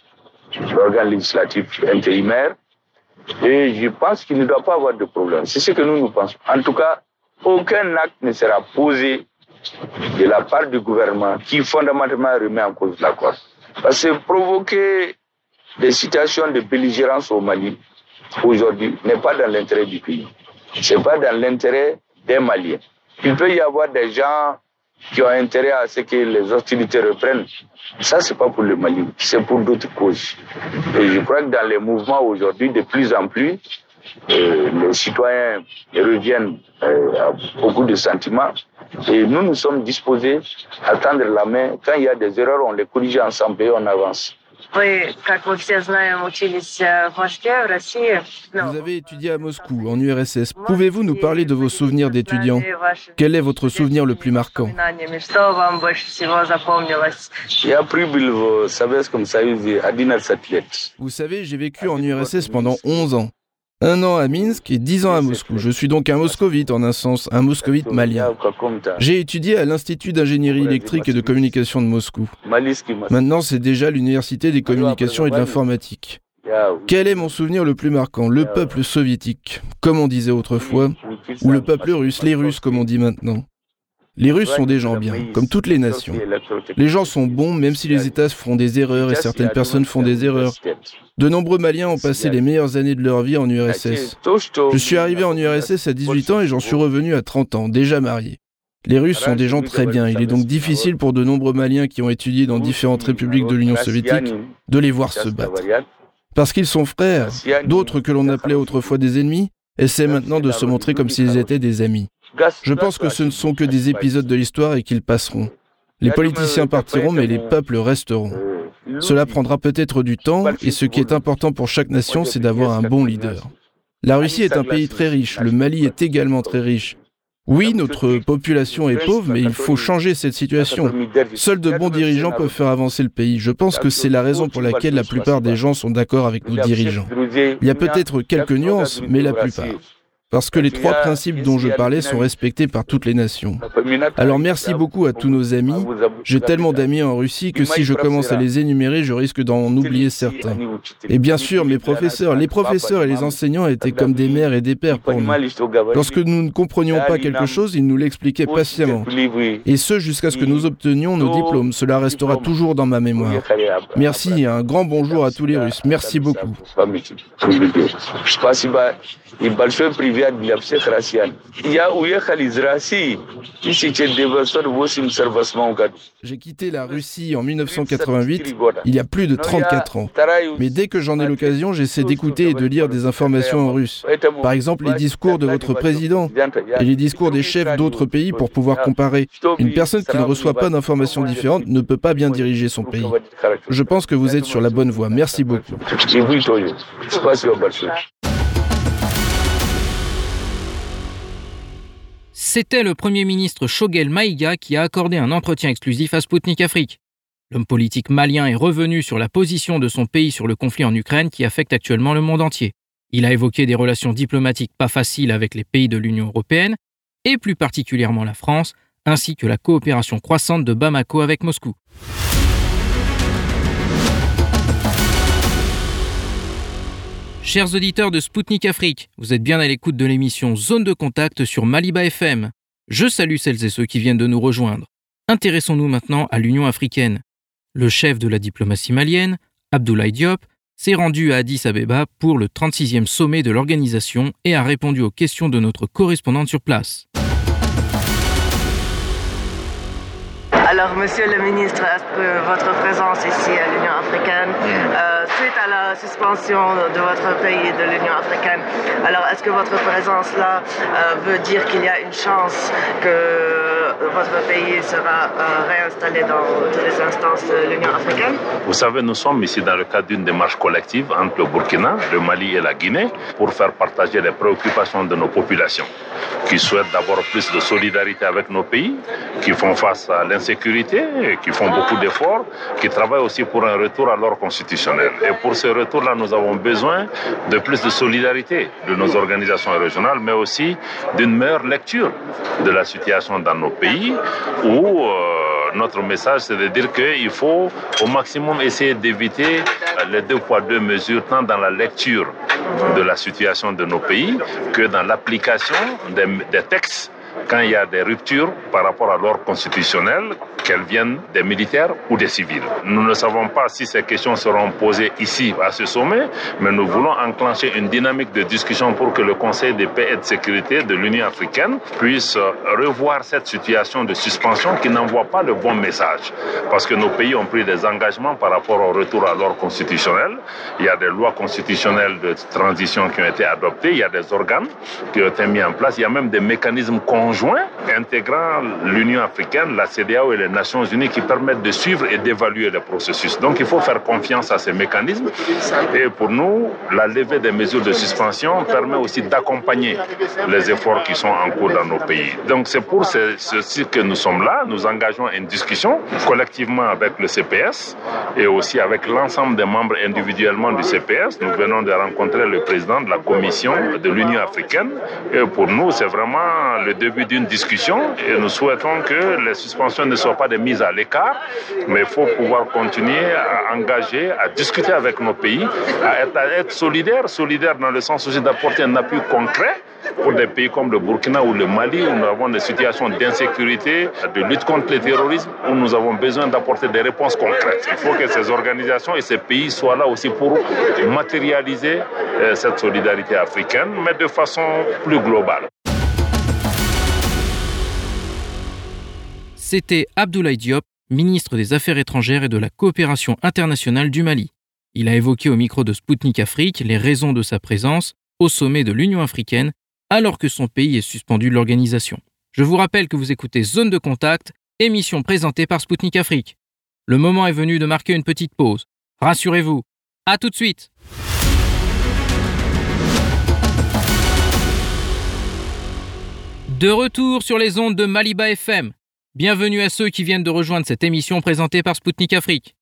l'organe législatif intérimaire. Et je pense qu'il ne doit pas avoir de problème. C'est ce que nous nous pensons. En tout cas, aucun acte ne sera posé de la part du gouvernement qui fondamentalement remet en cause l'accord. Parce que provoquer des situations de belligérance au Mali aujourd'hui n'est pas dans l'intérêt du pays. Ce n'est pas dans l'intérêt des Maliens. Il peut y avoir des gens qui ont intérêt à ce que les hostilités reprennent. Ça, c'est pas pour le Mali, c'est pour d'autres causes. Et je crois que dans les mouvements aujourd'hui, de plus en plus, euh, les citoyens reviennent euh, à beaucoup de sentiments. Et nous, nous sommes disposés à tendre la main. Quand il y a des erreurs, on les corrige ensemble et on avance. Вы, как мы все знаем, учились в Москве, в России. Vous avez étudié à Moscou, en URSS. Pouvez-vous nous parler de vos souvenirs d'étudiant Quel est votre souvenir le plus marquant Что вам больше всего запомнилось Я прибыл в Советском Союзе 11 лет. Vous savez, j'ai vécu en URSS pendant 11 ans. Un an à Minsk et dix ans à Moscou. Je suis donc un moscovite en un sens, un moscovite malien. J'ai étudié à l'Institut d'ingénierie électrique et de communication de Moscou. Maintenant, c'est déjà l'Université des communications et de l'informatique. Quel est mon souvenir le plus marquant? Le peuple soviétique, comme on disait autrefois, ou le peuple russe, les Russes comme on dit maintenant? Les Russes sont des gens bien, comme toutes les nations. Les gens sont bons même si les États font des erreurs et certaines personnes font des erreurs. De nombreux Maliens ont passé les meilleures années de leur vie en URSS. Je suis arrivé en URSS à 18 ans et j'en suis revenu à 30 ans, déjà marié. Les Russes sont des gens très bien. Il est donc difficile pour de nombreux Maliens qui ont étudié dans différentes républiques de l'Union soviétique de les voir se battre. Parce qu'ils sont frères, d'autres que l'on appelait autrefois des ennemis essaient maintenant de se montrer comme s'ils étaient des amis. Je pense que ce ne sont que des épisodes de l'histoire et qu'ils passeront. Les politiciens partiront, mais les peuples resteront. Cela prendra peut-être du temps, et ce qui est important pour chaque nation, c'est d'avoir un bon leader. La Russie est un pays très riche, le Mali est également très riche. Oui, notre population est pauvre, mais il faut changer cette situation. Seuls de bons dirigeants peuvent faire avancer le pays. Je pense que c'est la raison pour laquelle la plupart des gens sont d'accord avec nos dirigeants. Il y a peut-être quelques nuances, mais la plupart parce que les trois principes dont je parlais sont respectés par toutes les nations. Alors merci beaucoup à tous nos amis. J'ai tellement d'amis en Russie que si je commence à les énumérer, je risque d'en oublier certains. Et bien sûr, mes professeurs, les professeurs et les enseignants étaient comme des mères et des pères pour nous. Lorsque nous ne comprenions pas quelque chose, ils nous l'expliquaient patiemment. Et ce, jusqu'à ce que nous obtenions nos diplômes. Cela restera toujours dans ma mémoire. Merci et un grand bonjour à tous les Russes. Merci beaucoup. J'ai quitté la Russie en 1988, il y a plus de 34 ans. Mais dès que j'en ai l'occasion, j'essaie d'écouter et de lire des informations en russe. Par exemple, les discours de votre président et les discours des chefs d'autres pays pour pouvoir comparer. Une personne qui ne reçoit pas d'informations différentes ne peut pas bien diriger son pays. Je pense que vous êtes sur la bonne voie. Merci beaucoup. C'était le Premier ministre Shogel Maïga qui a accordé un entretien exclusif à Sputnik Afrique. L'homme politique malien est revenu sur la position de son pays sur le conflit en Ukraine qui affecte actuellement le monde entier. Il a évoqué des relations diplomatiques pas faciles avec les pays de l'Union européenne, et plus particulièrement la France, ainsi que la coopération croissante de Bamako avec Moscou. Chers auditeurs de Spoutnik Afrique, vous êtes bien à l'écoute de l'émission Zone de contact sur Maliba FM. Je salue celles et ceux qui viennent de nous rejoindre. Intéressons-nous maintenant à l'Union africaine. Le chef de la diplomatie malienne, Abdoulaye Diop, s'est rendu à Addis Abeba pour le 36e sommet de l'organisation et a répondu aux questions de notre correspondante sur place. Alors, monsieur le ministre, est-ce que votre présence ici à l'Union africaine, euh, suite à la suspension de votre pays de l'Union africaine, alors est-ce que votre présence là euh, veut dire qu'il y a une chance que votre pays sera euh, réinstallé dans toutes les instances de l'Union africaine? Vous savez, nous sommes ici dans le cadre d'une démarche collective entre le Burkina, le Mali et la Guinée pour faire partager les préoccupations de nos populations qui souhaitent d'abord plus de solidarité avec nos pays, qui font face à l'insécurité, qui font beaucoup d'efforts, qui travaillent aussi pour un retour à l'ordre constitutionnel. Et pour ce retour-là, nous avons besoin de plus de solidarité de nos organisations régionales, mais aussi d'une meilleure lecture de la situation dans nos pays où euh, notre message, c'est de dire qu'il faut au maximum essayer d'éviter les deux poids, deux mesures, tant dans la lecture de la situation de nos pays que dans l'application des, des textes quand il y a des ruptures par rapport à l'ordre constitutionnel, qu'elles viennent des militaires ou des civils. Nous ne savons pas si ces questions seront posées ici à ce sommet, mais nous voulons enclencher une dynamique de discussion pour que le Conseil de paix et de sécurité de l'Union africaine puisse revoir cette situation de suspension qui n'envoie pas le bon message. Parce que nos pays ont pris des engagements par rapport au retour à l'ordre constitutionnel. Il y a des lois constitutionnelles de transition qui ont été adoptées, il y a des organes qui ont été mis en place, il y a même des mécanismes conjoints intégrant l'Union africaine, la CDAO et les Nations Unies qui permettent de suivre et d'évaluer le processus. Donc il faut faire confiance à ces mécanismes. Et pour nous, la levée des mesures de suspension permet aussi d'accompagner les efforts qui sont en cours dans nos pays. Donc c'est pour ceci que nous sommes là. Nous engageons une discussion collectivement avec le CPS et aussi avec l'ensemble des membres individuellement du CPS. Nous venons de rencontrer le président de la Commission de l'Union africaine. Et pour nous, c'est vraiment le début d'une discussion et nous souhaitons que les suspensions ne soient pas des mises à l'écart, mais il faut pouvoir continuer à engager, à discuter avec nos pays, à être, à être solidaire, solidaire dans le sens aussi d'apporter un appui concret pour des pays comme le Burkina ou le Mali, où nous avons des situations d'insécurité, de lutte contre le terrorisme, où nous avons besoin d'apporter des réponses concrètes. Il faut que ces organisations et ces pays soient là aussi pour matérialiser euh, cette solidarité africaine, mais de façon plus globale. C'était Abdoulaye Diop, ministre des Affaires étrangères et de la coopération internationale du Mali. Il a évoqué au micro de Spoutnik Afrique les raisons de sa présence au sommet de l'Union africaine alors que son pays est suspendu de l'organisation. Je vous rappelle que vous écoutez Zone de contact, émission présentée par Spoutnik Afrique. Le moment est venu de marquer une petite pause. Rassurez-vous. À tout de suite. De retour sur les ondes de Maliba FM. Bienvenue à ceux qui viennent de rejoindre cette émission présentée par Spoutnik Afrique.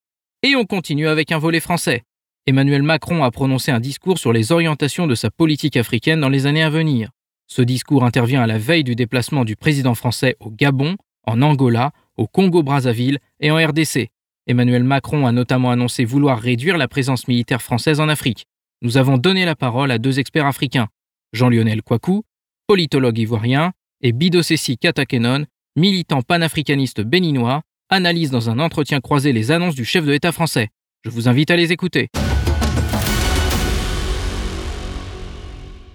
Et on continue avec un volet français. Emmanuel Macron a prononcé un discours sur les orientations de sa politique africaine dans les années à venir. Ce discours intervient à la veille du déplacement du président français au Gabon, en Angola, au Congo-Brazzaville et en RDC. Emmanuel Macron a notamment annoncé vouloir réduire la présence militaire française en Afrique. Nous avons donné la parole à deux experts africains, Jean-Lionel Kouakou, politologue ivoirien, et Bidosessi Katakenon, militant panafricaniste béninois, analyse dans un entretien croisé les annonces du chef de l'État français. Je vous invite à les écouter.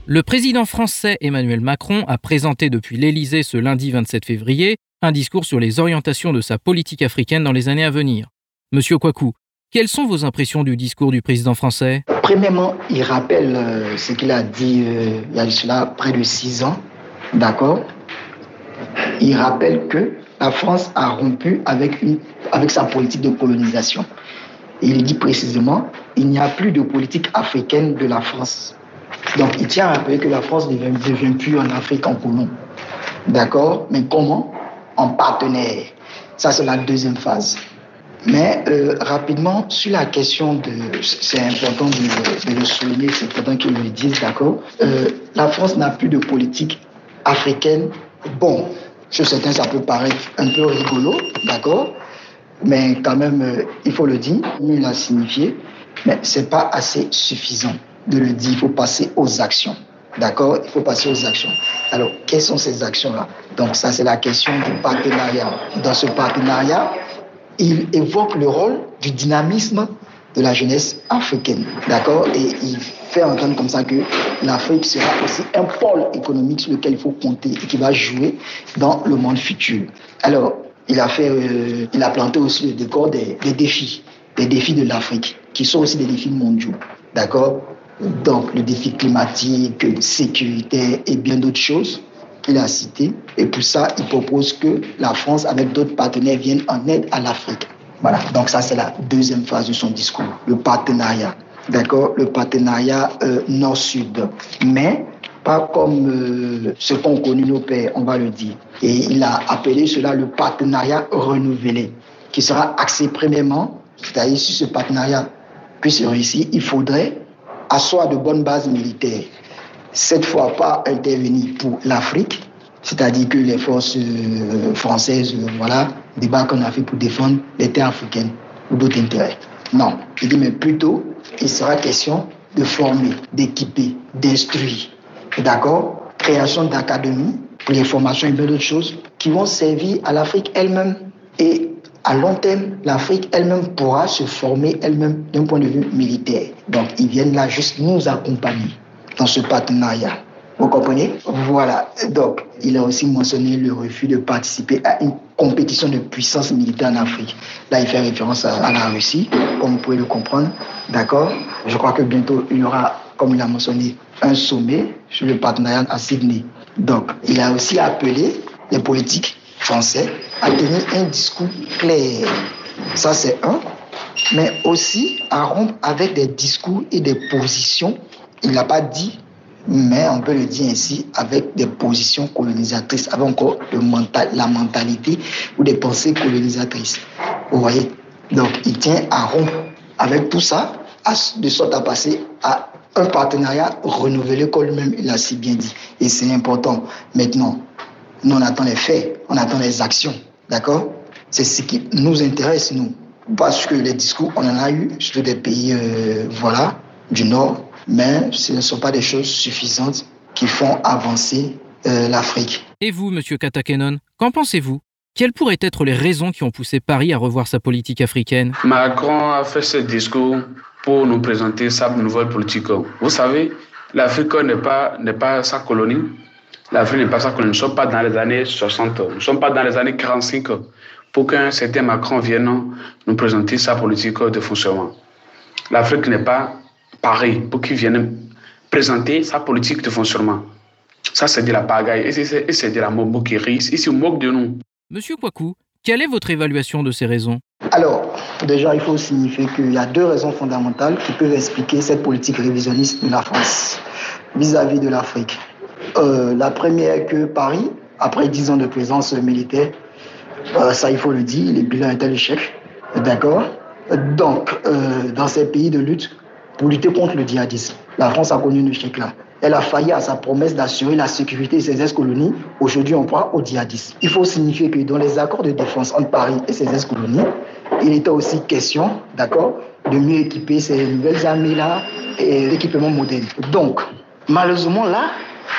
Le président français Emmanuel Macron a présenté depuis l'Élysée ce lundi 27 février un discours sur les orientations de sa politique africaine dans les années à venir. Monsieur Kouakou, quelles sont vos impressions du discours du président français? Premièrement, il rappelle euh, ce qu'il a dit euh, il y a près de six ans, d'accord? Il rappelle que la France a rompu avec, une, avec sa politique de colonisation. il dit précisément, il n'y a plus de politique africaine de la France. Donc, il tient à rappeler que la France ne devient, plus en Afrique en colon. D'accord? Mais comment? En partenaire. Ça, c'est la deuxième phase. Mais euh, rapidement, sur la question de. C'est important de, le souligner, c'est important qu'ils le disent, d'accord? Euh, La France n'a plus de politique africaine. Bon, sur certains, ça peut paraître un peu rigolo, d'accord Mais quand même, euh, il faut le dire, il a signifié, mais ce n'est pas assez suffisant de le dire, il faut passer aux actions. D'accord Il faut passer aux actions. Alors, quelles sont ces actions-là? Donc, ça, c'est la question du partenariat. Dans ce partenariat, il évoque le rôle du dynamisme de la jeunesse africaine. D'accord? Et il fait entendre comme ça que l'Afrique sera aussi un pôle économique sur lequel il faut compter et qui va jouer dans le monde futur. Alors, il a, fait, euh, il a planté aussi le décor des, des défis, des défis de l'Afrique, qui sont aussi des défis mondiaux. D'accord? Donc le défi climatique, sécurité et bien d'autres choses qu'il a citées. Et pour ça, il propose que la France, avec d'autres partenaires, vienne en aide à l'Afrique. Voilà, donc ça c'est la deuxième phase de son discours, le partenariat. D'accord? Le partenariat euh, nord-sud. Mais pas comme euh, ce qu'ont connu nos pères, on va le dire. Et il a appelé cela le partenariat renouvelé, qui sera axé premièrement, c'est-à-dire si ce partenariat puisse réussir, il faudrait asseoir de bonnes bases militaires. Cette fois, pas intervenir pour l'Afrique, c'est-à-dire que les forces euh, françaises, euh, voilà, débarquent en Afrique pour défendre les terres africaines ou d'autres intérêts. Non, il dit, mais plutôt, il sera question de former, d'équiper, d'instruire. D'accord? Création d'académies pour les formations et bien d'autres choses qui vont servir à l'Afrique elle-même. Et à long terme, l'Afrique elle-même pourra se former elle-même d'un point de vue militaire. Donc, ils viennent là juste nous accompagner dans ce partenariat. Vous comprenez? Voilà. Donc, il a aussi mentionné le refus de participer à une compétition de puissance militaire en Afrique. Là, il fait référence à, la Russie, comme vous pouvez le comprendre. D'accord? Je crois que bientôt, il y aura, comme il a mentionné, un sommet sur le partenariat à Sydney. Donc, il a aussi appelé les politiques français à tenir un discours clair. Ça, c'est un. Mais aussi à rompre avec des discours et des positions. Il n'a pas dit, mais on peut le dire ainsi, avec des positions colonisatrices, avec encore la mentalité ou des pensées colonisatrices. Vous voyez? Donc, il tient à rompre avec tout ça, de sorte à passer à un partenariat renouvelé, comme lui-même il a si bien dit. Et c'est important. Maintenant, Nous, on attend les faits, on attend les actions. D'accord? C'est ce qui nous intéresse, nous. Parce que les discours, on en a eu, surtout des pays euh, voilà, du Nord, mais ce ne sont pas des choses suffisantes qui font avancer euh, l'Afrique. Et vous, Monsieur Katakenon, qu'en pensez-vous? Quelles pourraient être les raisons qui ont poussé Paris à revoir sa politique africaine? Macron a fait ce discours pour nous présenter sa nouvelle politique. Vous savez, l'Afrique n'est pas, n'est pas sa colonie. L'Afrique n'est pas sa colonie. Nous ne sommes pas dans les années 60. Nous ne sommes pas dans les années 45 pour qu'un certain Macron vienne nous présenter sa politique de fonctionnement. L'Afrique n'est pas Paris pour qu'il vienne présenter sa politique de fonctionnement. Ça, c'est de la pagaille et c'est de la moquerie. Il se moque de nous. Monsieur Kwaku, quelle est votre évaluation de ces raisons? Alors, déjà, il faut signifier qu'il y a deux raisons fondamentales qui peuvent expliquer cette politique révisionniste de la France vis-à-vis de l'Afrique. Euh, la première est que Paris, après dix ans de présence militaire, euh, ça il faut le dire, les bilans étaient l'échec. D'accord? Donc, euh, dans ces pays de lutte, pour lutter contre le djihadisme, la France a connu un échec là. Elle a failli à sa promesse d'assurer la sécurité de ses ex-colonies. Aujourd'hui, on croit au djihadisme. Il faut signifier que dans les accords de défense entre Paris et ses ex-colonies, il était aussi question, d'accord, de mieux équiper ces nouvelles armées-là et l'équipement moderne. Donc, malheureusement, là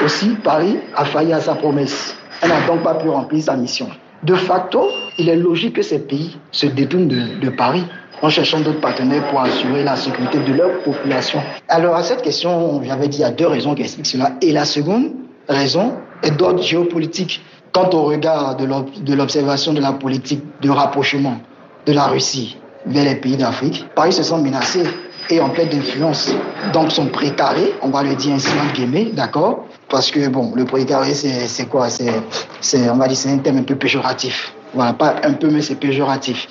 aussi, Paris a failli à sa promesse. Elle n'a donc pas pu remplir sa mission. De facto, il est logique que ces pays se détournent de Paris en cherchant d'autres partenaires pour assurer la sécurité de leur population. Alors à cette question, j'avais dit il y a deux raisons qui expliquent cela. Et la seconde raison est d'ordre géopolitique. Quand on regarde de l'observation de la politique de rapprochement de la Russie vers les pays d'Afrique, Paris se sent menacé et en pleine d'influence. Donc son précaré, on va le dire ainsi en guillemets, d'accord? Parce que bon, le précaré, c'est quoi? C'est, on va dire, c'est un terme un peu péjoratif. Voilà, pas un peu, mais c'est péjoratif.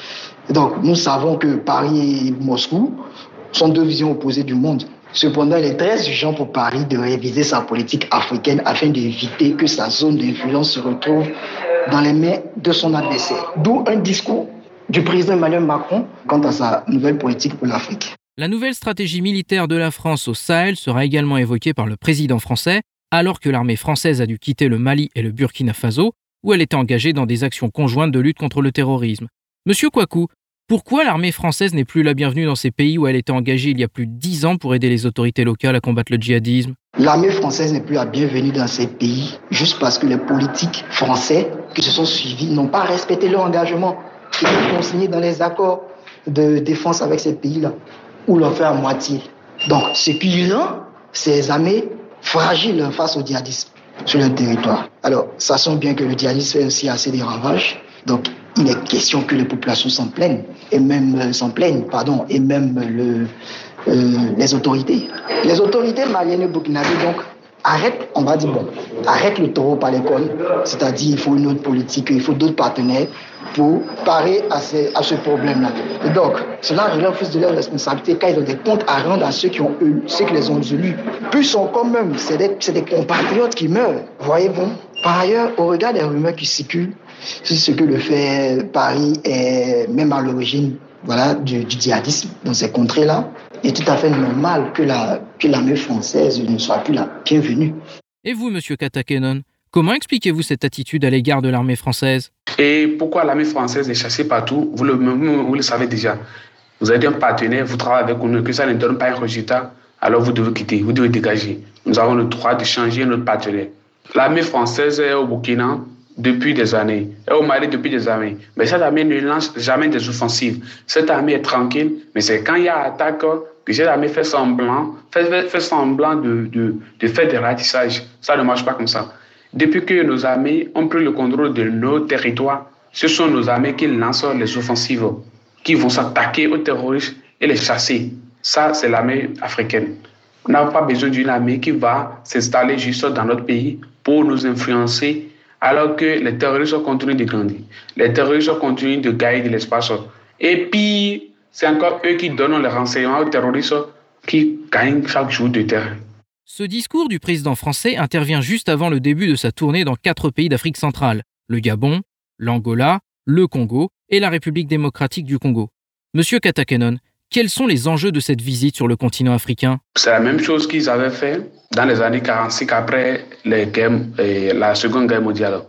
Donc, nous savons que Paris et Moscou sont deux visions opposées du monde. Cependant, il est très urgent pour Paris de réviser sa politique africaine afin d'éviter que sa zone d'influence se retrouve dans les mains de son adversaire. D'où un discours du président Emmanuel Macron quant à sa nouvelle politique pour l'Afrique. La nouvelle stratégie militaire de la France au Sahel sera également évoquée par le président français, alors que l'armée française a dû quitter le Mali et le Burkina Faso, où elle était engagée dans des actions conjointes de lutte contre le terrorisme. Monsieur Kouakou, pourquoi l'armée française n'est plus la bienvenue dans ces pays où elle était engagée il y a plus de dix ans pour aider les autorités locales à combattre le djihadisme? L'armée française n'est plus la bienvenue dans ces pays juste parce que les politiques français qui se sont suivis n'ont pas respecté leur engagement qui ont signé dans les accords de défense avec ces pays-là ou l'ont fait à moitié. Donc, ce qui rend ces armées fragiles face au djihadisme sur le territoire. Alors, sachant bien que le djihadisme fait aussi assez des ravages, donc il est question que les populations s'en plaignent, et même euh, s'en plaignent, pardon, et même euh, les autorités. Les autorités maliennes et burkinabées, donc, arrête, on va dire, bon, arrête le taureau par l'école, c'est-à-dire il faut une autre politique, il faut d'autres partenaires pour parer à, ce problème-là. Et donc, cela relève de leur responsabilité quand ils ont des comptes à rendre à ceux qui ont eu, ceux qui les ont élus. Plus quand même, c'est des, des compatriotes qui meurent, voyez-vous. Par ailleurs, au regard des rumeurs qui circulent, ce que le fait Paris est même à l'origine voilà, du, du, djihadisme dans ces contrées-là. Il est tout à fait normal que l'armée la, que française ne soit plus la bienvenue. Et vous, monsieur Katakenon, comment expliquez-vous cette attitude à l'égard de l'armée française? Et pourquoi l'armée française est chassée partout? Vous le, vous le savez déjà. Vous avez un partenaire, vous travaillez avec nous, que ça ne donne pas un résultat, alors vous devez quitter, vous devez dégager. Nous avons le droit de changer notre partenaire. L'armée française est au Burkina depuis des années, au Mali depuis des années. Mais cette armée ne lance jamais des offensives. Cette armée est tranquille, mais c'est quand il y a attaque que cette armée fait semblant, fait, fait, fait semblant de, de, de, faire des ratissages. Ça ne marche pas comme ça. Depuis que nos armées ont pris le contrôle de nos territoires, ce sont nos armées qui lancent les offensives, qui vont s'attaquer aux terroristes et les chasser. Ça, c'est l'armée africaine. On n'a pas besoin d'une armée qui va s'installer juste dans notre pays pour nous influencer alors que les terroristes continuent de grandir. Les terroristes continuent de gagner de l'espace. Et puis, c'est encore eux qui donnent les renseignements aux terroristes qui gagnent chaque jour de terrain. Ce discours du président français intervient juste avant le début de sa tournée dans quatre pays d'Afrique centrale, le Gabon, l'Angola, le Congo et la République démocratique du Congo. Monsieur Katakenon, quels sont les enjeux de cette visite sur le continent africain? C'est la même chose qu'ils avaient fait dans les années 45 après les la Seconde Guerre mondiale.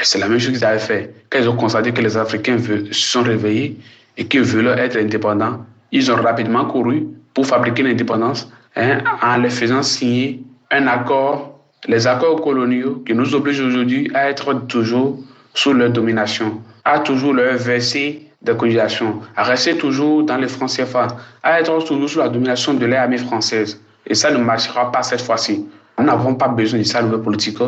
c'est la même chose qu'ils avaient fait. Quand ils ont constaté que les Africains se sont réveillés et qu'ils veulent être indépendants, ils ont rapidement couru pour fabriquer l'indépendance hein, en les faisant signer un accord, les accords coloniaux qui nous obligent aujourd'hui à être toujours sous leur domination, à toujours leur verser des cotisations, à rester toujours dans les francs CFA, à être toujours sous la domination de l'armée française. Et ça ne marchera pas cette fois-ci. Nous n'avons pas besoin de ça, nouvelle politique.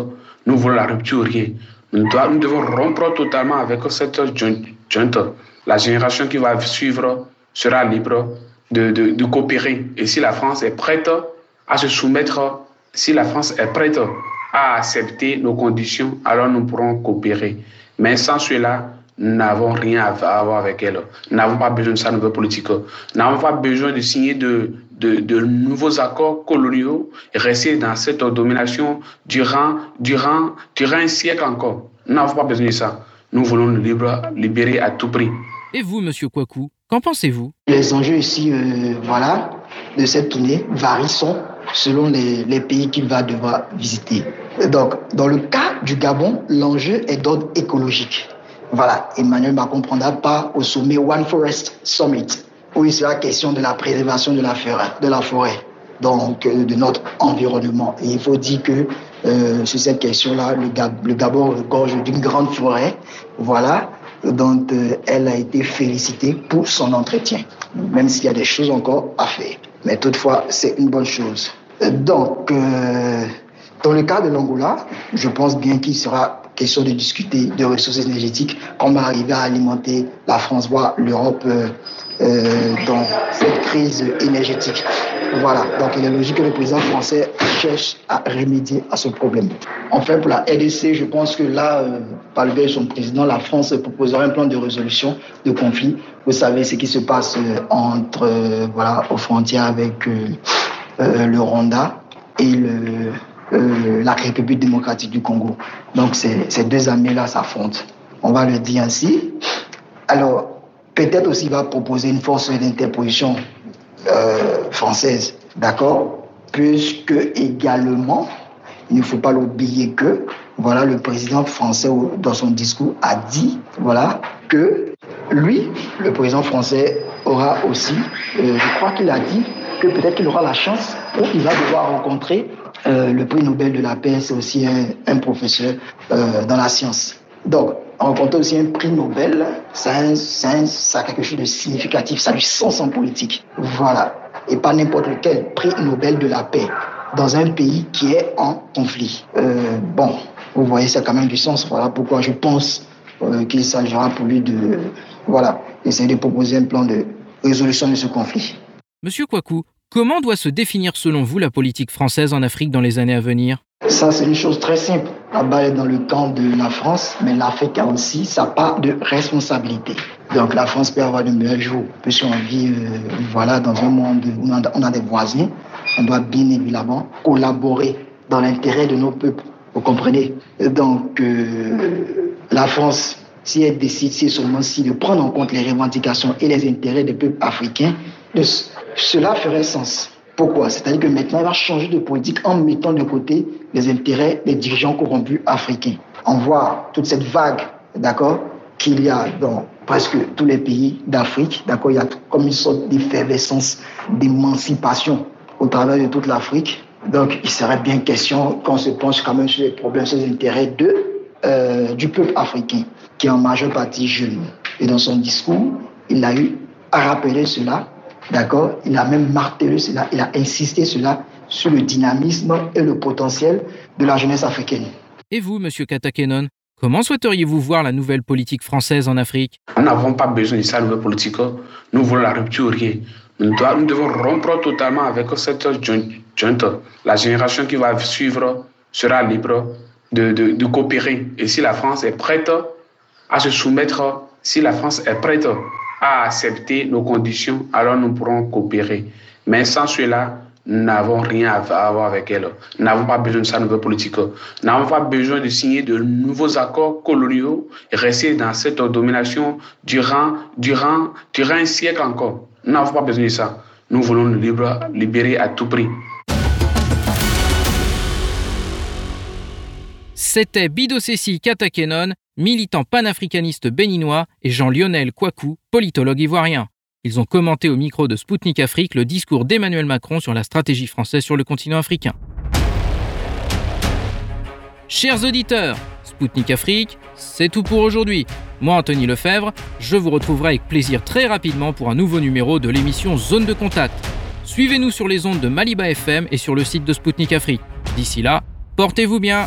Nous voulons la rupture, rien. Nous, devons rompre totalement avec cette junte. La génération qui va suivre sera libre de, coopérer. Et si la France est prête à se soumettre, si la France est prête à accepter nos conditions, alors nous pourrons coopérer. Mais sans cela, n'avons rien à avoir avec elle. Nous n'avons pas besoin de sa nouvelle politique. Nous n'avons pas besoin de signer de, de, de, nouveaux accords coloniaux et rester dans cette domination durant, durant, durant un siècle encore. Nous n'avons pas besoin de ça. Nous voulons nous libérer à tout prix. Et vous, Monsieur Kwaku, qu'en pensez-vous? Les enjeux ici, euh, voilà, de cette tournée varient selon les, les pays qu'il va devoir visiter. Donc, dans le cas du Gabon, l'enjeu est d'ordre écologique. Voilà, Emmanuel Macron prendra part au sommet One Forest Summit, où il sera question de la préservation de la forêt, donc euh, de notre environnement. Il faut dire que euh, sur cette question-là, le, le Gabon regorge d'une grande forêt, voilà, dont euh, elle a été félicitée pour son entretien, même s'il y a des choses encore à faire. Mais toutefois, c'est une bonne chose. Donc, dans le cas de l'Angola, je pense bien qu'il sera question de discuter de ressources énergétiques, comment arriver à alimenter la France, voire l'Europe euh, euh, dans cette crise énergétique. Voilà, donc il est logique que le président français cherche à remédier à ce problème. Enfin, pour la RDC, je pense que là, par le biais de son président, la France proposera un plan de résolution de conflit. Vous savez ce qui se passe euh, entre, voilà, aux frontières avec le Rwanda et le, euh, la République démocratique du Congo. Donc ces deux armées-là s'affrontent. On va le dire ainsi. Alors, peut-être aussi va proposer une force d'interposition euh, française, d'accord? Puisque également, il ne faut pas l'oublier que, voilà, le président français, dans son discours, a dit, voilà, que lui, le président français, aura aussi, euh, je crois qu'il a dit que peut-être qu'il aura la chance ou il va devoir rencontrer euh, le prix Nobel de la paix, c'est aussi un, professeur euh, dans la science. Donc, rencontrer aussi un prix Nobel, ça, a quelque chose de significatif, ça a du sens en politique. Voilà. Et pas n'importe lequel prix Nobel de la paix dans un pays qui est en conflit. Euh, bon, vous voyez, ça a quand même du sens. Voilà pourquoi je pense qu'il s'agira pour lui de, voilà, essayer de proposer un plan de résolution de ce conflit. Monsieur Kwaku, Comment doit se définir selon vous la politique française en Afrique dans les années à venir? Ça, c'est une chose très simple. Là-bas, est dans le camp de la France, mais l'Afrique a aussi sa part de responsabilité. Donc la France peut avoir de meilleurs jours, puisqu'on vit euh, voilà, dans un monde où on a des voisins. On doit bien évidemment collaborer dans l'intérêt de nos peuples. Vous comprenez? Donc euh, la France, si elle décide, c'est seulement si de prendre en compte les revendications et les intérêts des peuples africains, de cela ferait sens. Pourquoi? C'est-à-dire que maintenant, il va changer de politique en mettant de côté les intérêts des dirigeants corrompus africains. On voit toute cette vague, d'accord, qu'il y a dans presque tous les pays d'Afrique, d'accord, il y a comme une sorte d'effervescence, d'émancipation au travers de toute l'Afrique. Donc, il serait bien question qu'on se penche quand même sur les problèmes, sur les intérêts euh, du peuple africain, qui est en majeure partie jeune. Et dans son discours, il a eu à rappeler cela D'accord? Il a même martelé cela, il a insisté cela sur le dynamisme et le potentiel de la jeunesse africaine. Et vous, Monsieur Katakenon, comment souhaiteriez-vous voir la nouvelle politique française en Afrique? Nous n'avons pas besoin de sa nouvelle politique. Nous voulons la rupture. Nous, devons rompre totalement avec cette junte. La génération qui va suivre sera libre de, de, de coopérer. Et si la France est prête à se soumettre, si la France est prête accepter nos conditions, alors nous pourrons coopérer. Mais sans cela, nous n'avons rien à avoir avec elle. Nous n'avons pas besoin de sa nouvelle politique. Nous n'avons pas besoin de signer de nouveaux accords coloniaux et rester dans cette domination durant, durant, durant un siècle encore. Nous n'avons pas besoin de ça. Nous voulons nous libérer à tout prix. C'était Bidosessi Katakenon, militant panafricaniste béninois, et Jean-Lionel Kouakou, politologue ivoirien. Ils ont commenté au micro de Spoutnik Afrique le discours d'Emmanuel Macron sur la stratégie française sur le continent africain. Chers auditeurs, Spoutnik Afrique, c'est tout pour aujourd'hui. Moi, Anthony Lefebvre, je vous retrouverai avec plaisir très rapidement pour un nouveau numéro de l'émission Zone de Contact. Suivez-nous sur les ondes de Maliba FM et sur le site de Spoutnik Afrique. D'ici là, portez-vous bien.